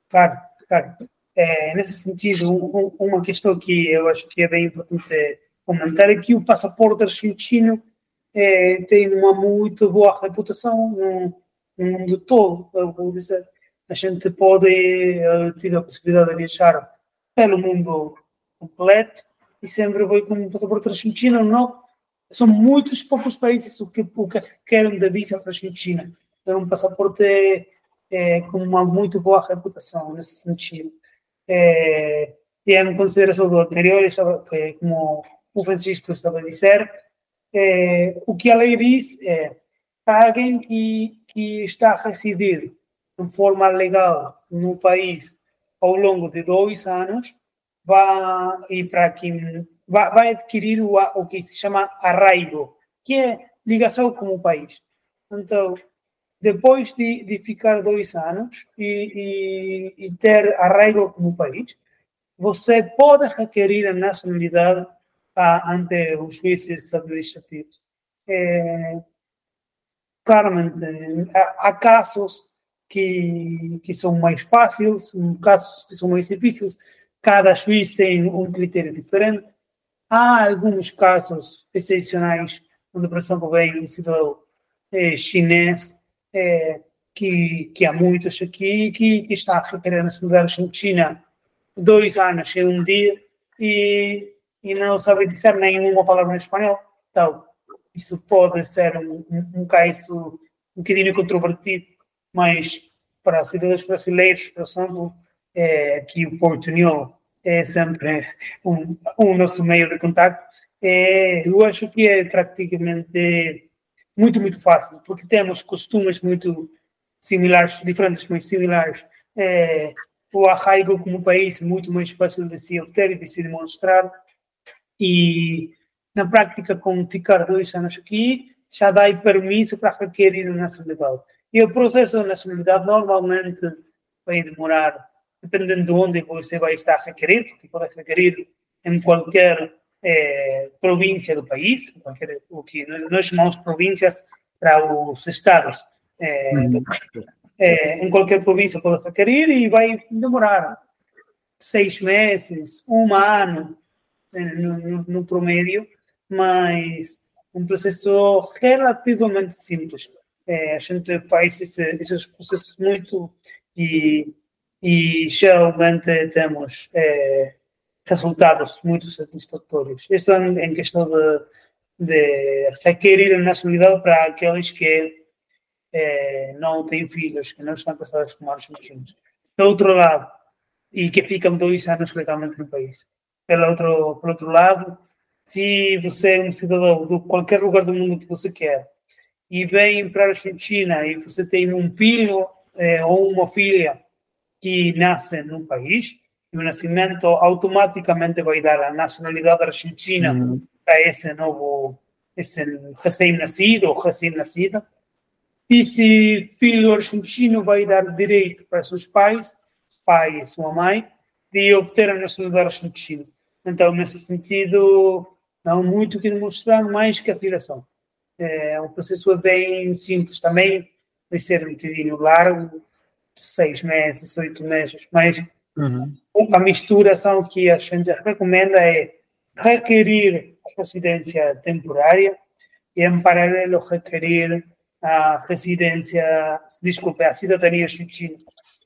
Claro, claro. é, nesse sentido, um, uma questão que eu acho que é bem importante comentar é que o passaporte argentino é, tem uma muito boa reputação no, no mundo todo, eu vou dizer. A gente pode ter a possibilidade de viajar pelo mundo completo e sempre foi com um passaporte argentino, não. São muitos poucos países o que, o que querem da visa Argentina. É um passaporte é, com uma muito boa reputação nesse sentido. É, e em consideração do anterior, como o Francisco estava a dizer, é, o que a lei diz é alguém que, que está a residir de forma legal no país ao longo de dois anos vai e para quem vai, vai adquirir o, o que se chama arraigo, que é ligação com o país. Então, depois de, de ficar dois anos e, e, e ter arraigo com o país, você pode requerer a nacionalidade ante os juízes administrativos. É, claramente, há, casos que, que são mais fáceis, casos que são mais difíceis. Cada juiz tem um critério diferente. Há alguns casos excepcionais, onde, por exemplo, vem um cidadão é, chinês, é, que, que há muitos aqui, que, que está a a nacionalidade argentina dois anos e um dia, e e não sabe dizer nenhuma palavra em espanhol. Então, isso pode ser um, um, um caso um bocadinho controvertido, mas para cidadãos brasileiros, por exemplo, é, que o Porto União é sempre um, um nosso meio de contato, é, eu acho que é praticamente muito, muito fácil, porque temos costumes muito similares, diferentes, mas similares. É, o arraigo como país é muito mais fácil de se obter e de se demonstrar e na prática, com ficar dois anos aqui, já dá permisso para requerer a nacionalidade. E o processo de nacionalidade normalmente vai demorar, dependendo de onde você vai estar a requerer, porque pode requerer em qualquer é, província do país, o que nós chamamos províncias para os estados. É, então, é, em qualquer província pode requerer e vai demorar seis meses, um ano, no, no promédio, mas um processo relativamente simples. É, a gente faz esse, esses processos muito e, e geralmente temos é, resultados muito satisfatórios. Isso em questão de, de requerer a nacionalidade para aqueles que é, não têm filhos, que não estão casados com argentinos. Do outro lado, e que ficam dois anos legalmente no país pelo outro, pelo outro lado, se você é um cidadão de qualquer lugar do mundo que você quer e vem para a Argentina e você tem um filho é, ou uma filha que nasce num país, e o nascimento automaticamente vai dar a nacionalidade argentina uhum. para esse novo, esse recém-nascido ou recém-nascida. E se filho argentino vai dar direito para seus pais, pai e sua mãe, de obter a nacionalidade argentina. Então, nesse sentido, não muito que demonstrar mais que a filiação. É um processo bem simples também, vai ser um bocadinho largo, seis meses, oito meses, mas uhum. uma misturação que a gente recomenda é requerir a residência temporária e, em paralelo, requerir a residência, desculpe, a cidadania argentina.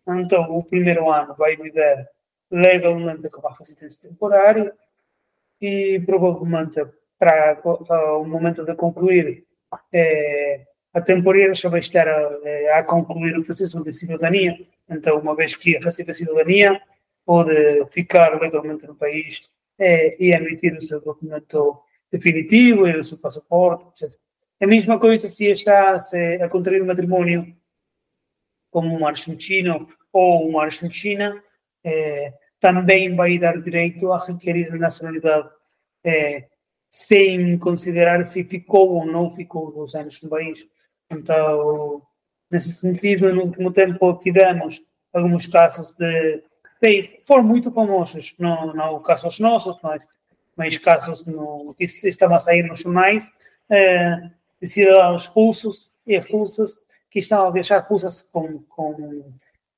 Então, o primeiro ano vai viver legalmente com a residência temporária e provavelmente para, para o momento de concluir é, a temporada vai estar a, a, concluir o processo de cidadania. Então, uma vez que recebe a cidadania, pode ficar legalmente no país é, e emitir o seu documento definitivo, o seu passaporte, etc. A mesma coisa se está a contrair um matrimónio como um argentino ou uma argentina, é, também vai dar direito a requerer a nacionalidade é, sem considerar se ficou ou não ficou dos anos no país. Então, nesse sentido, no último tempo tivemos alguns casos de. Bem, foram muito famosos, não, não casos nossos, mas, mas casos no, que estavam a sair nos jornais, é, de cidadãos russos e russas que estavam a viajar russas com, com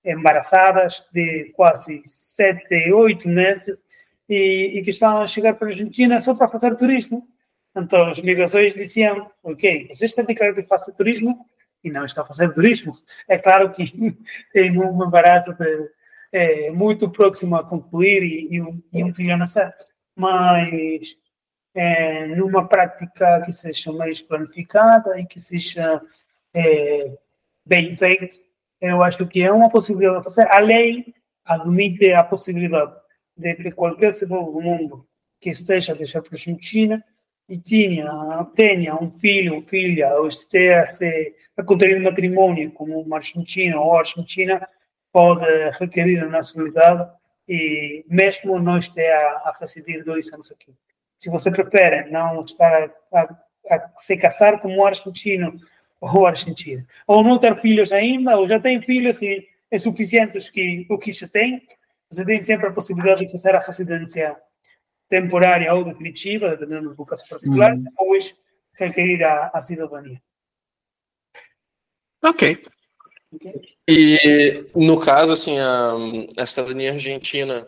embaraçadas de quase sete, oito meses e, e que estão a chegar para a Argentina só para fazer turismo. Então, as migrações diziam, ok, vocês têm que fazer turismo e não estão fazendo turismo. É claro que [laughs] tem um embaraço de, é, muito próximo a concluir e, e, um, e um filho a nascer, mas é, numa prática que seja mais planificada e que seja é, bem feita, eu acho que é uma possibilidade de fazer. A lei admite a possibilidade de que qualquer cidadão do mundo que esteja deixar para a Argentina e tinha, tenha um filho ou filha ou esteja a, contrair um matrimônio com uma argentina ou argentina, pode requerer a nacionalidade e mesmo não esteja a, residir dois anos aqui. Se você prefere não estar a, a, a se casar com um argentino ou argentina, ou não ter filhos ainda, ou já tem filhos e é suficiente os que, o que já tem, você tem sempre a possibilidade de fazer a residência temporária ou definitiva, dependendo do caso particular, uhum. depois requerir a, a cidadania. Ok. E no caso, assim, a, a cidadania argentina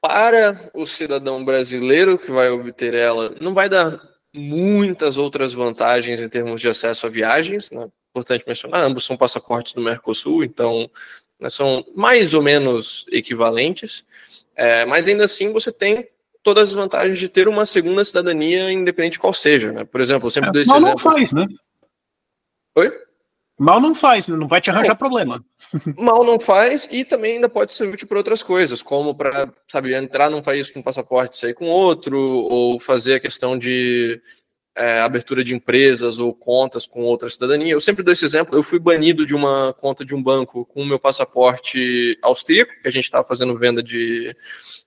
para o cidadão brasileiro que vai obter ela, não vai dar muitas outras vantagens em termos de acesso a viagens. Né? Importante mencionar, ambos são passaportes do Mercosul, então né, são mais ou menos equivalentes. É, mas ainda assim você tem todas as vantagens de ter uma segunda cidadania, independente de qual seja. Né? Por exemplo, eu sempre é, dou esse exemplo. Não faz, né? Oi? Mal não faz, não vai te arranjar problema. [laughs] Mal não faz e também ainda pode ser útil para outras coisas, como para, sabe, entrar num país com passaporte e sair com outro, ou fazer a questão de é, abertura de empresas ou contas com outra cidadania. Eu sempre dou esse exemplo. Eu fui banido de uma conta de um banco com o meu passaporte austríaco, que a gente estava fazendo venda de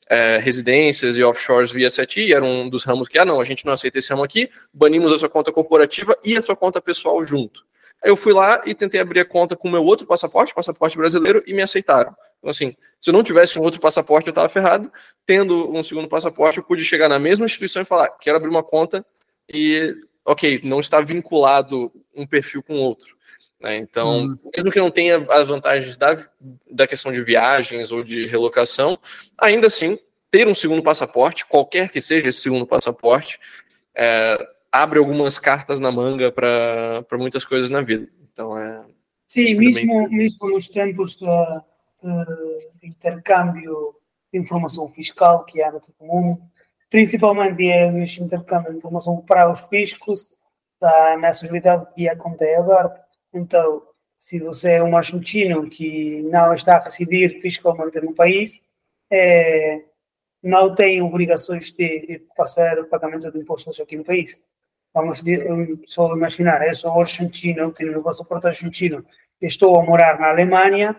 é, residências e offshores via SETI, era um dos ramos que, ah, não, a gente não aceita esse ramo aqui, banimos a sua conta corporativa e a sua conta pessoal junto. Eu fui lá e tentei abrir a conta com o meu outro passaporte, passaporte brasileiro, e me aceitaram. Então, assim, se eu não tivesse um outro passaporte, eu estava ferrado. Tendo um segundo passaporte, eu pude chegar na mesma instituição e falar: quero abrir uma conta e, ok, não está vinculado um perfil com outro. Né? Então, hum. mesmo que não tenha as vantagens da, da questão de viagens ou de relocação, ainda assim, ter um segundo passaporte, qualquer que seja esse segundo passaporte, é, abre algumas cartas na manga para muitas coisas na vida. Então é. Sim, mesmo, bem... mesmo nos tempos de, de, intercâmbio de informação fiscal que há no todo mundo, principalmente é neste intercâmbio de informação para os fiscos, da nacionalidade que a conta é aberta. Então, se você é um argentino que não está a residir fiscalmente no país, é, não tem obrigações de, fazer o pagamento de impostos aqui no país vamos só imaginar, eu sou argentino, tenho o passaporte argentino, estou a morar na Alemanha,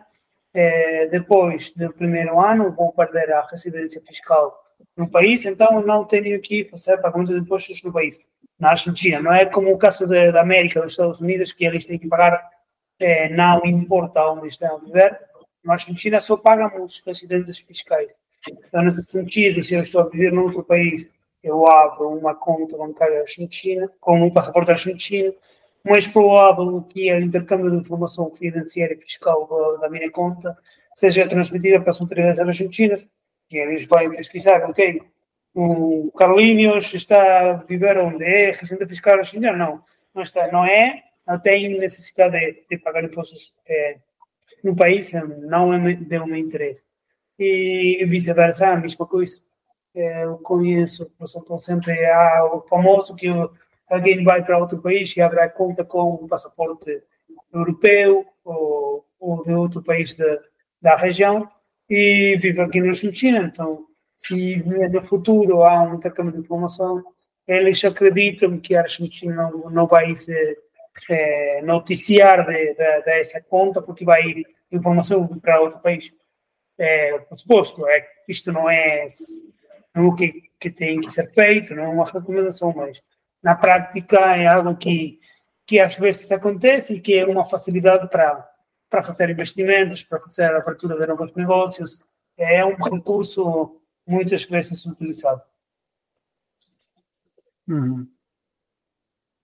eh, depois do primeiro ano vou perder a residência fiscal no país, então não tenho que fazer pagamento de impostos no país, na Argentina. Não é como o caso da América, dos Estados Unidos, que eles têm que pagar, eh, não importa onde estão a viver, na Argentina só pagamos residentes fiscais. Então, nesse sentido, se eu estou a viver num outro país eu abro uma conta bancária argentina, com um passaporte argentino, mais provável que o intercâmbio de informação financeira e fiscal da minha conta seja transmitida para as autoridades argentinas, e eles vão pesquisar, ok, o Carlinhos está a viver onde é residente fiscal argentina? Não, não está, não é, não tem necessidade de, de pagar impostos é, no país, não é de um interesse. E vice-versa, a mesma coisa eu conheço, por exemplo, sempre há o famoso que alguém vai para outro país e abre a conta com um passaporte europeu ou, ou de outro país de, da região e vive aqui na Argentina. Então, se no futuro há um intercâmbio de informação, eles acreditam que a Argentina não, não vai se é, noticiar de, de, dessa conta porque vai informação para outro país. É, por suposto, é, isto não é não o que, que tem que ser feito, não é uma recomendação, mas na prática é algo que, que às vezes acontece e que é uma facilidade para, para fazer investimentos, para fazer a abertura de novos negócios. É um recurso muitas vezes utilizado. Uhum.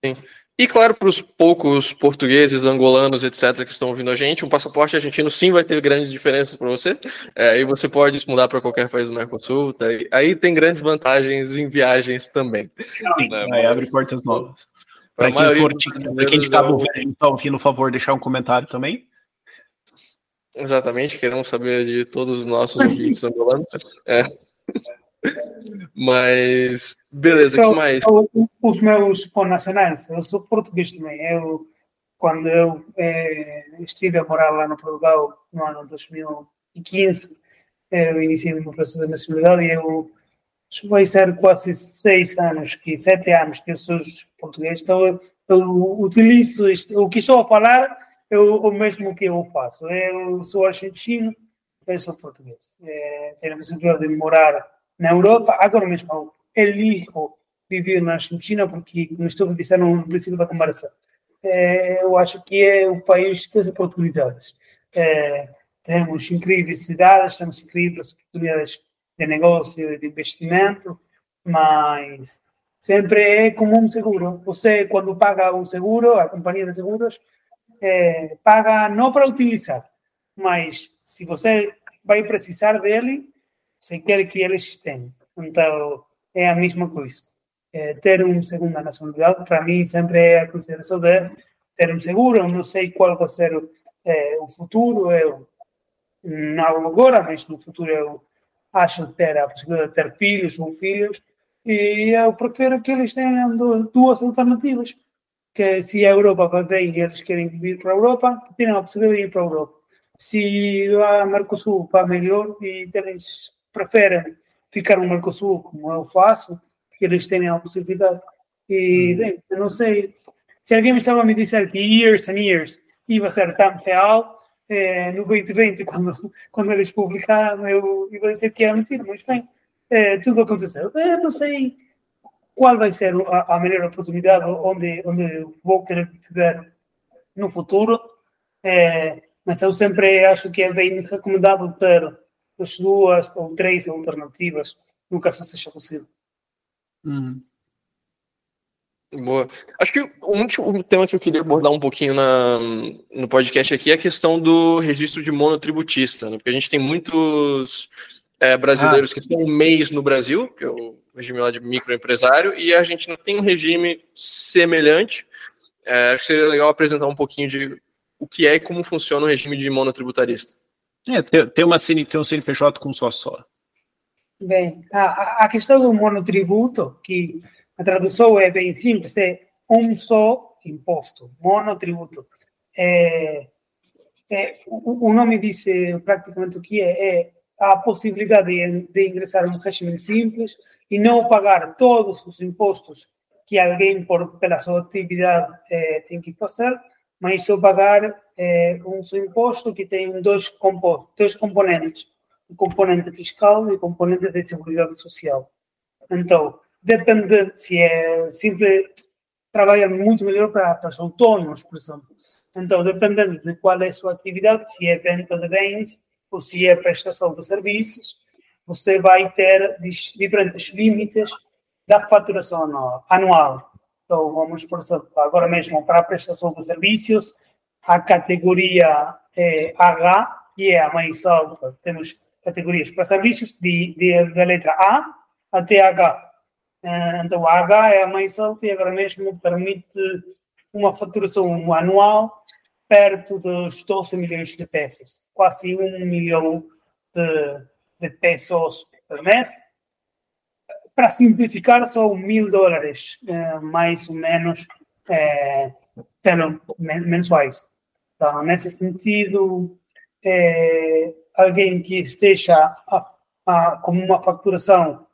Sim. E claro, para os poucos portugueses, angolanos, etc., que estão ouvindo a gente, um passaporte argentino sim vai ter grandes diferenças para você. É, e você pode se mudar para qualquer país do Mercosul. Tá? Aí tem grandes vantagens em viagens também. Sim, né? Aí abre portas novas. Para quem for, para quem está ouvindo, está ouvindo, por favor, deixar um comentário também. Exatamente, queremos saber de todos os nossos ouvintes [laughs] angolanos. É. Mas, beleza, o que mais? Os meus nacionais, eu sou português também. Eu, quando eu é, estive a morar lá no Portugal no ano 2015, eu iniciei o meu processo de nacionalidade e eu vai ser quase seis anos, que sete anos que eu sou português, então eu, eu utilizo isto, o que estou a falar é o, mesmo que eu faço. Eu sou argentino, eu sou português. É, tenho a possibilidade de morar na Europa, agora mesmo elijo viver na Argentina porque, como estou a dizer no princípio da conversa, é, eu acho que é o país das oportunidades. É, temos incríveis cidades, temos incríveis oportunidades de negócio, de investimento, mas sempre é como um seguro. Você, quando paga um seguro, a companhia de seguros, é, paga não para utilizar, mas se você vai precisar dele, você quer que eles tenham. Então, é a mesma coisa. Ter uma segunda nacionalidade, para mim, sempre é a consideração de ter um seguro. Eu não sei qual vai ser é, o futuro, eu não agora, mas no futuro eu acho ter a possibilidade de ter filhos ou filhos, e eu prefiro que eles tenham duas alternativas. Que se a Europa vem e eles querem vir para a Europa, tenham a possibilidade de ir para a Europa. Se a Mercosul vai melhor e eles preferem ficar no Mercosul, como eu faço, eles tenham a possibilidade. E, uhum. bem, eu não sei. Se alguém me estava a me dizer que years and years ia ser tão real, é, no 2020, [laughs] quando, quando eles publicaram, eu ia dizer que era mentira, mas bem, é, tudo aconteceu. Eu não sei qual vai ser a, a melhor oportunidade onde, onde vou querer viver no futuro, é, mas eu sempre acho que é bem recomendável ter as duas ou três alternativas, no caso seja possível. Uhum. Boa. Acho que o último tema que eu queria abordar um pouquinho na, no podcast aqui é a questão do registro de monotributista, né? porque a gente tem muitos é, brasileiros ah. que um mês no Brasil, que é o regime lá de microempresário, e a gente não tem um regime semelhante. É, acho que seria legal apresentar um pouquinho de o que é e como funciona o regime de monotributarista. É, tem, uma, tem um CNPJ com só só. Bem, a, a questão do monotributo, que a tradução é bem simples, é um só imposto, monotributo. É, é, o, o, nome diz praticamente o que é, é a possibilidade de, de ingressar em um regime simples e não pagar todos os impostos que alguém, por, pela sua atividade, é, tem que fazer, mas só pagar é, um imposto que tem dois, compostos, dois componentes, o componente fiscal e o componente de seguridade social. Então, depende se é simples, trabalha muito melhor para, para os autônomos, por exemplo. Então, dependendo de qual é a sua atividade, se é venda de bens ou se é prestação de serviços, você vai ter diferentes limites da faturação anual. Então, vamos, por exemplo, agora mesmo para a prestação de serviços, a categoria é, H, que é a mais alta, temos categorias para serviços de, de, da letra A até H. Eh, então, a H é a mais alta e agora mesmo permite uma faturação anual perto dos 12 milhões de pesos, quase um milhão de, de pesos por mês. Para simplificar, são mil dólares, eh, mais ou menos, é, mensuais. Então, nesse sentido, é, alguém que esteja a, a, com uma facturação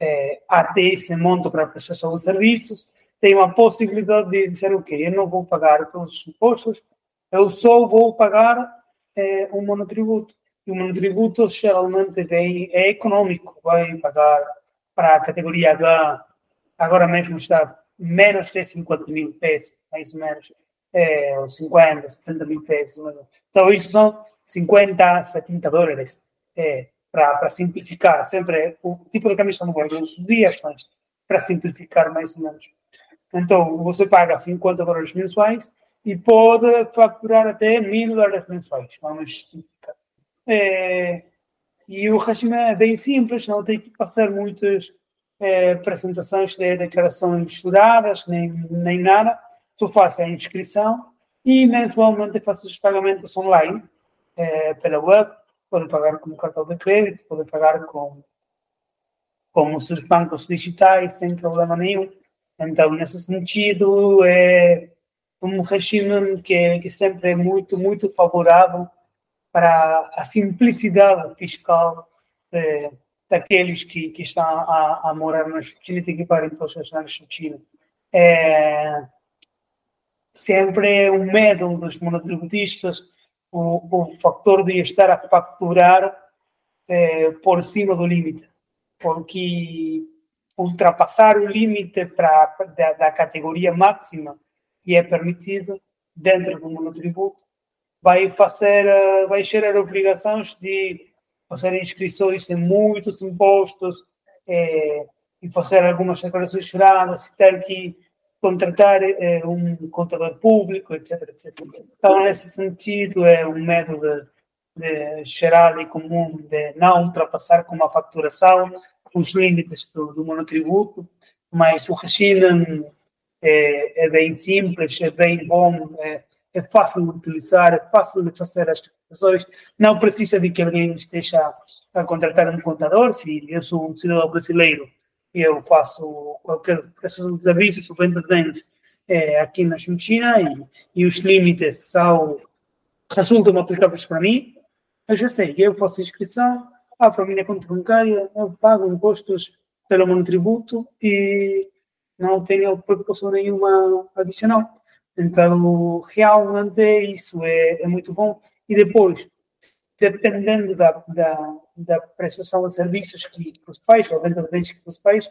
é, até esse monto para prestação de serviços, tem uma possibilidade de dizer, ok, eu não vou pagar todos os impostos, eu só vou pagar é, um monotributo. E o monotributo geralmente vem, é econômico, vai pagar para a categoria H, agora mesmo está menos de 50 mil pesos, mais ou menos, é, 50, 70 mil pesos. Então, isso são 50, 70 dólares. É, para simplificar, sempre o tipo de camisa no guardo os dias, mas para simplificar mais ou menos. Então, você paga 50 dólares mensuais e pode faturar até mil dólares mensuais. Vamos é, e o regime é bem simples, não tem que passar muitas é, apresentações de declarações juradas, nem, nem nada. Tu faz a inscrição e mensualmente faz os pagamentos online é, pela web. Pode pagar com cartão de crédito, pode pagar com, com os seus bancos digitais sem problema nenhum. Então, nesse sentido, é um regime que, que sempre é muito, muito favorável para a simplicidade fiscal é, daqueles que, que estão a, a, morar na Argentina e têm que pagar impostos na Argentina. É, sempre é um medo dos monotributistas o, o fator de estar a facturar é, por cima do limite, porque ultrapassar o limite para, da, da categoria máxima que é permitido dentro do monotributo vai fazer, eh, vai gerar obrigações de fazer inscrições em muitos impostos é, e fazer algumas declarações geradas e ter que contratar é, um contador público, etc, etc. Então, nesse sentido, é um método de, de geral e comum de não ultrapassar com uma facturação os limites do, do monotributo, mas o regime é, é, bem simples, é bem bom, é, é, fácil de utilizar, é fácil de fazer as declarações, não precisa de que alguém esteja a contratar um contador, se eu sou um cidadão brasileiro e eu faço qualquer prestação de serviços venda de bens é, aqui na Argentina e, e os limites são, resultam aplicáveis para mim, eu já sei eu faço inscrição, abro a minha conta bancária, eu pago impostos pelo monotributo e não tenho preocupação nenhuma adicional. Então, realmente, isso é, é muito bom. E depois, dependendo da, da, da prestação de serviços que, você faz, ou venda de bens que você faz,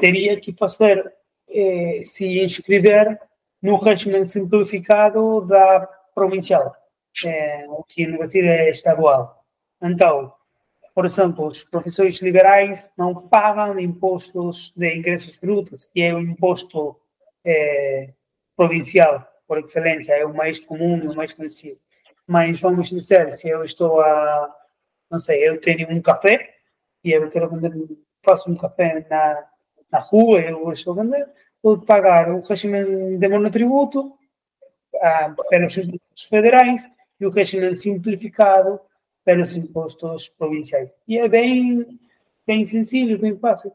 teria que fazer, eh, se inscrever no regime simplificado da provincial, eh, o que no Brasil é estadual. Então, por exemplo, os professores liberais não pagam impostos de ingressos brutos, que é o imposto é, provincial, por excelência, é o mais comum, o mais conhecido. Mas vamos dizer, se eu estou a, não sei, eu tenho um café e eu quero vender, faço um café na, na rua, eu estou a vender, vou pagar o regime de monotributo ah, pelos federais e o regime simplificado pelos impostos provinciais. E é bem, bem sencillo, bem fácil.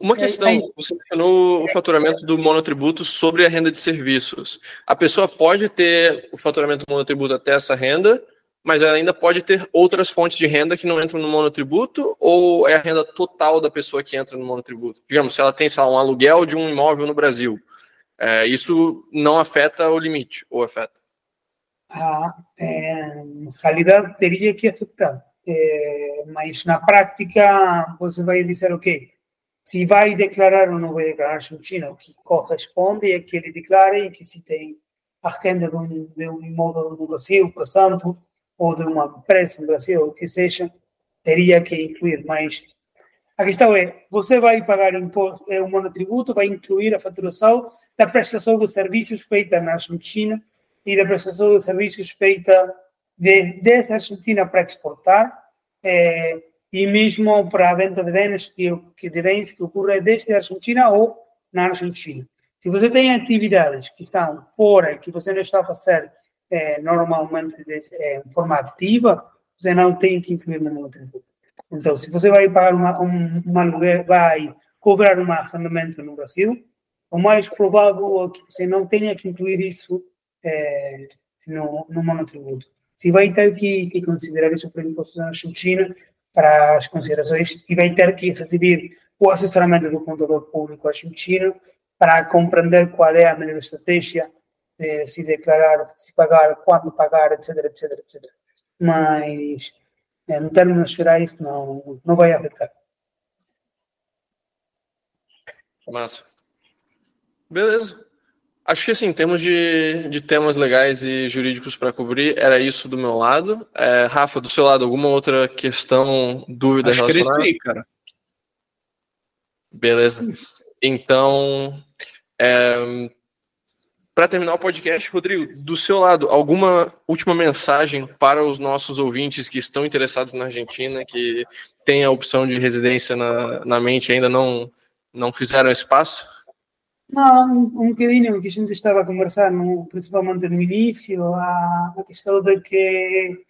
Uma questão, você mencionou o faturamento do monotributo sobre a renda de serviços. A pessoa pode ter o faturamento do monotributo até essa renda, mas ela ainda pode ter outras fontes de renda que não entram no monotributo, ou é a renda total da pessoa que entra no monotributo? Digamos, se ela tem lá, um aluguel de um imóvel no Brasil, é, isso não afeta o limite, ou afeta? A realidade teria que afetar. É, mas na prática você vai dizer, ok, se vai declarar ou não vai declarar Argentina, o que corresponde é que ele declare que se tem a renda de um, de um imóvel no Brasil, por exemplo, ou de uma empresa no Brasil, o que seja, teria que incluir. Mas a questão é, você vai pagar imposto, é um monotributo, vai incluir a faturação da prestação de serviços feita na Argentina e da prestação de serviços feita de, desde a Argentina para exportar eh, e mesmo para a venda de bens que, que, de bens que ocorre desde a Argentina ou na Argentina. Se você tem atividades que estão fora, que você não está a fazer eh, normalmente de, eh, forma ativa, você não tem que incluir no tributo. Então, se você vai pagar uma, um, aluguel, vai cobrar um arrendamento no Brasil, o mais provável é que você não tenha que incluir isso é, no, no monotributo. Se vai ter que, que considerar isso para impostos na Argentina, para as considerações, e vai ter que receber o assessoramento do contador público argentino para compreender qual é a melhor estratégia de se declarar, de se pagar, quando pagar, etc, etc, etc. Mas, em termos gerais, não, não vai afetar. Massa. Beleza. Acho que assim, em termos de, de temas legais e jurídicos para cobrir, era isso do meu lado. É, Rafa, do seu lado, alguma outra questão, dúvida Acho relacionada? Que isso aí, cara. Beleza. Então, é, para terminar o podcast, Rodrigo, do seu lado, alguma última mensagem para os nossos ouvintes que estão interessados na Argentina, que têm a opção de residência na, na mente e ainda não, não fizeram espaço? Não, um, bocadinho que a gente estava a conversar, no, principalmente no início, a, a questão de que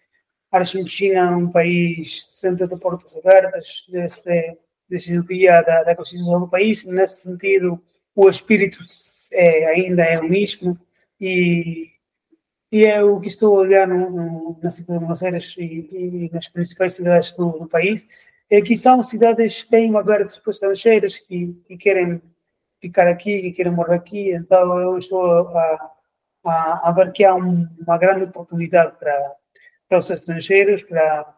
a Argentina é um país sempre de portas abertas desde, desde o dia da, da Constituição do país. Nesse sentido, o espírito é, ainda é o mesmo e, e é o que estou a olhar no, no, na cidade de Buenos Aires e, e, nas principais cidades do, do, país, é que são cidades bem abertas para estrangeiros que, que, querem ficar aqui, que querem morar aqui, então eu estou a, a, a ver que há um, uma grande oportunidade para, para os estrangeiros, para,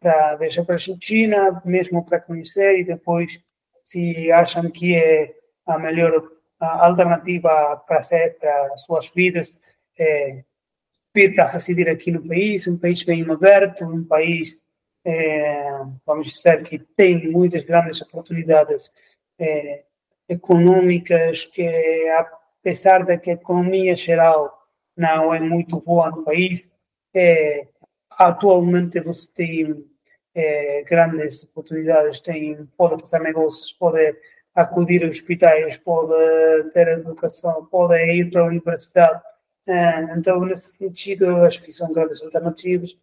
para deixar para a Argentina, mesmo para conhecer e depois, se acham que é a melhor alternativa para, ser, para suas vidas é vir para residir aqui no país, um país bem aberto, um país, é, vamos dizer, que tem muitas grandes oportunidades é, econômicas, que apesar de que a economia geral não é muito boa no país, é, atualmente você tem é, grandes oportunidades, tem, pode fazer negócios, pode acudir a hospitais, pode ter educação, pode ir para a universidade. Eh, então, nesse sentido, acho que são grandes alternativas.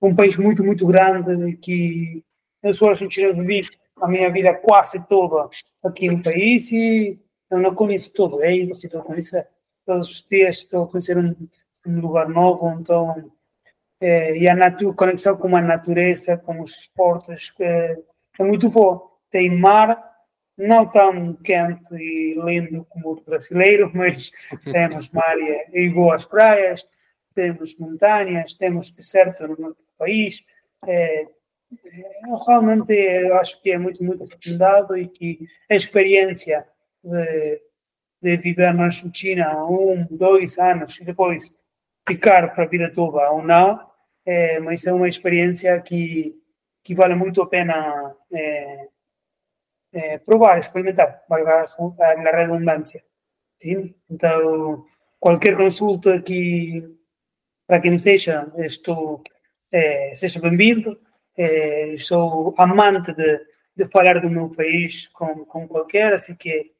Um país muito, muito grande que eu sou argentino, vivi a minha vida quase toda aqui no país e eu não conheço tudo. Está a conhecer. Todos os dias estou a conhecer um, um lugar novo, então. É, e a conexão com a natureza, com os esportes, é, é muito boa. Tem mar, não tão quente e lindo como o brasileiro, [laughs] mas temos mar e boas praias, temos montanhas, temos deserto no norte país. É, é, realmente eu acho que é muito, muito recomendado e que a experiência de, de viver na Argentina um, dois anos e depois ficar para a toda ou não, é, mas é uma experiência que, que vale muito a pena é, eh, probar, experimentar, valga la redundancia. ¿sí? Então, qualquer consulta que, para quem seja, estou, eh, seja bem-vindo. Eh, sou amante de, de falar do meu país com, com qualquer, assim que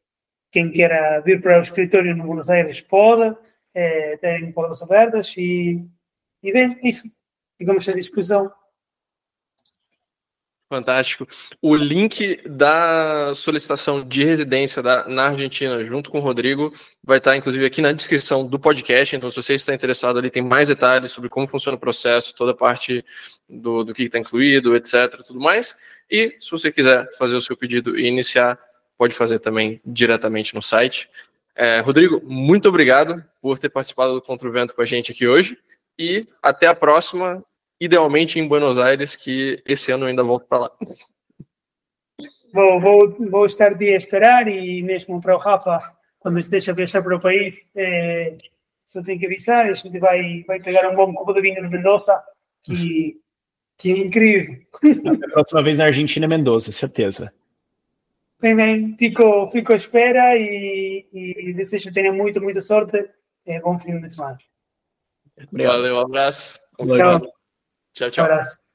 quem queira vir para o escritório no Buenos Aires pode, eh, tem portas abertas e, e bem, isso. Ficamos à disposição. Fantástico. O link da solicitação de residência da, na Argentina, junto com o Rodrigo, vai estar, inclusive, aqui na descrição do podcast. Então, se você está interessado ali, tem mais detalhes sobre como funciona o processo, toda a parte do, do que está incluído, etc. tudo mais. E, se você quiser fazer o seu pedido e iniciar, pode fazer também diretamente no site. É, Rodrigo, muito obrigado por ter participado do Contra o Vento com a gente aqui hoje. E até a próxima idealmente em Buenos Aires, que esse ano eu ainda volto para lá. Vou, vou, vou estar de esperar e mesmo para o Rafa, quando esteja a viajar para o país, é, só tem que avisar, a gente vai, vai pegar um bom copo de vinho de Mendoza, que, que é incrível. A próxima vez na Argentina é Mendoza, certeza. Bem, bem, fico, fico à espera e, e desejo que tenha muito, muita sorte. É, bom fim de semana. Valeu, um abraço. Tchau, tchau. tchau. Um abraço.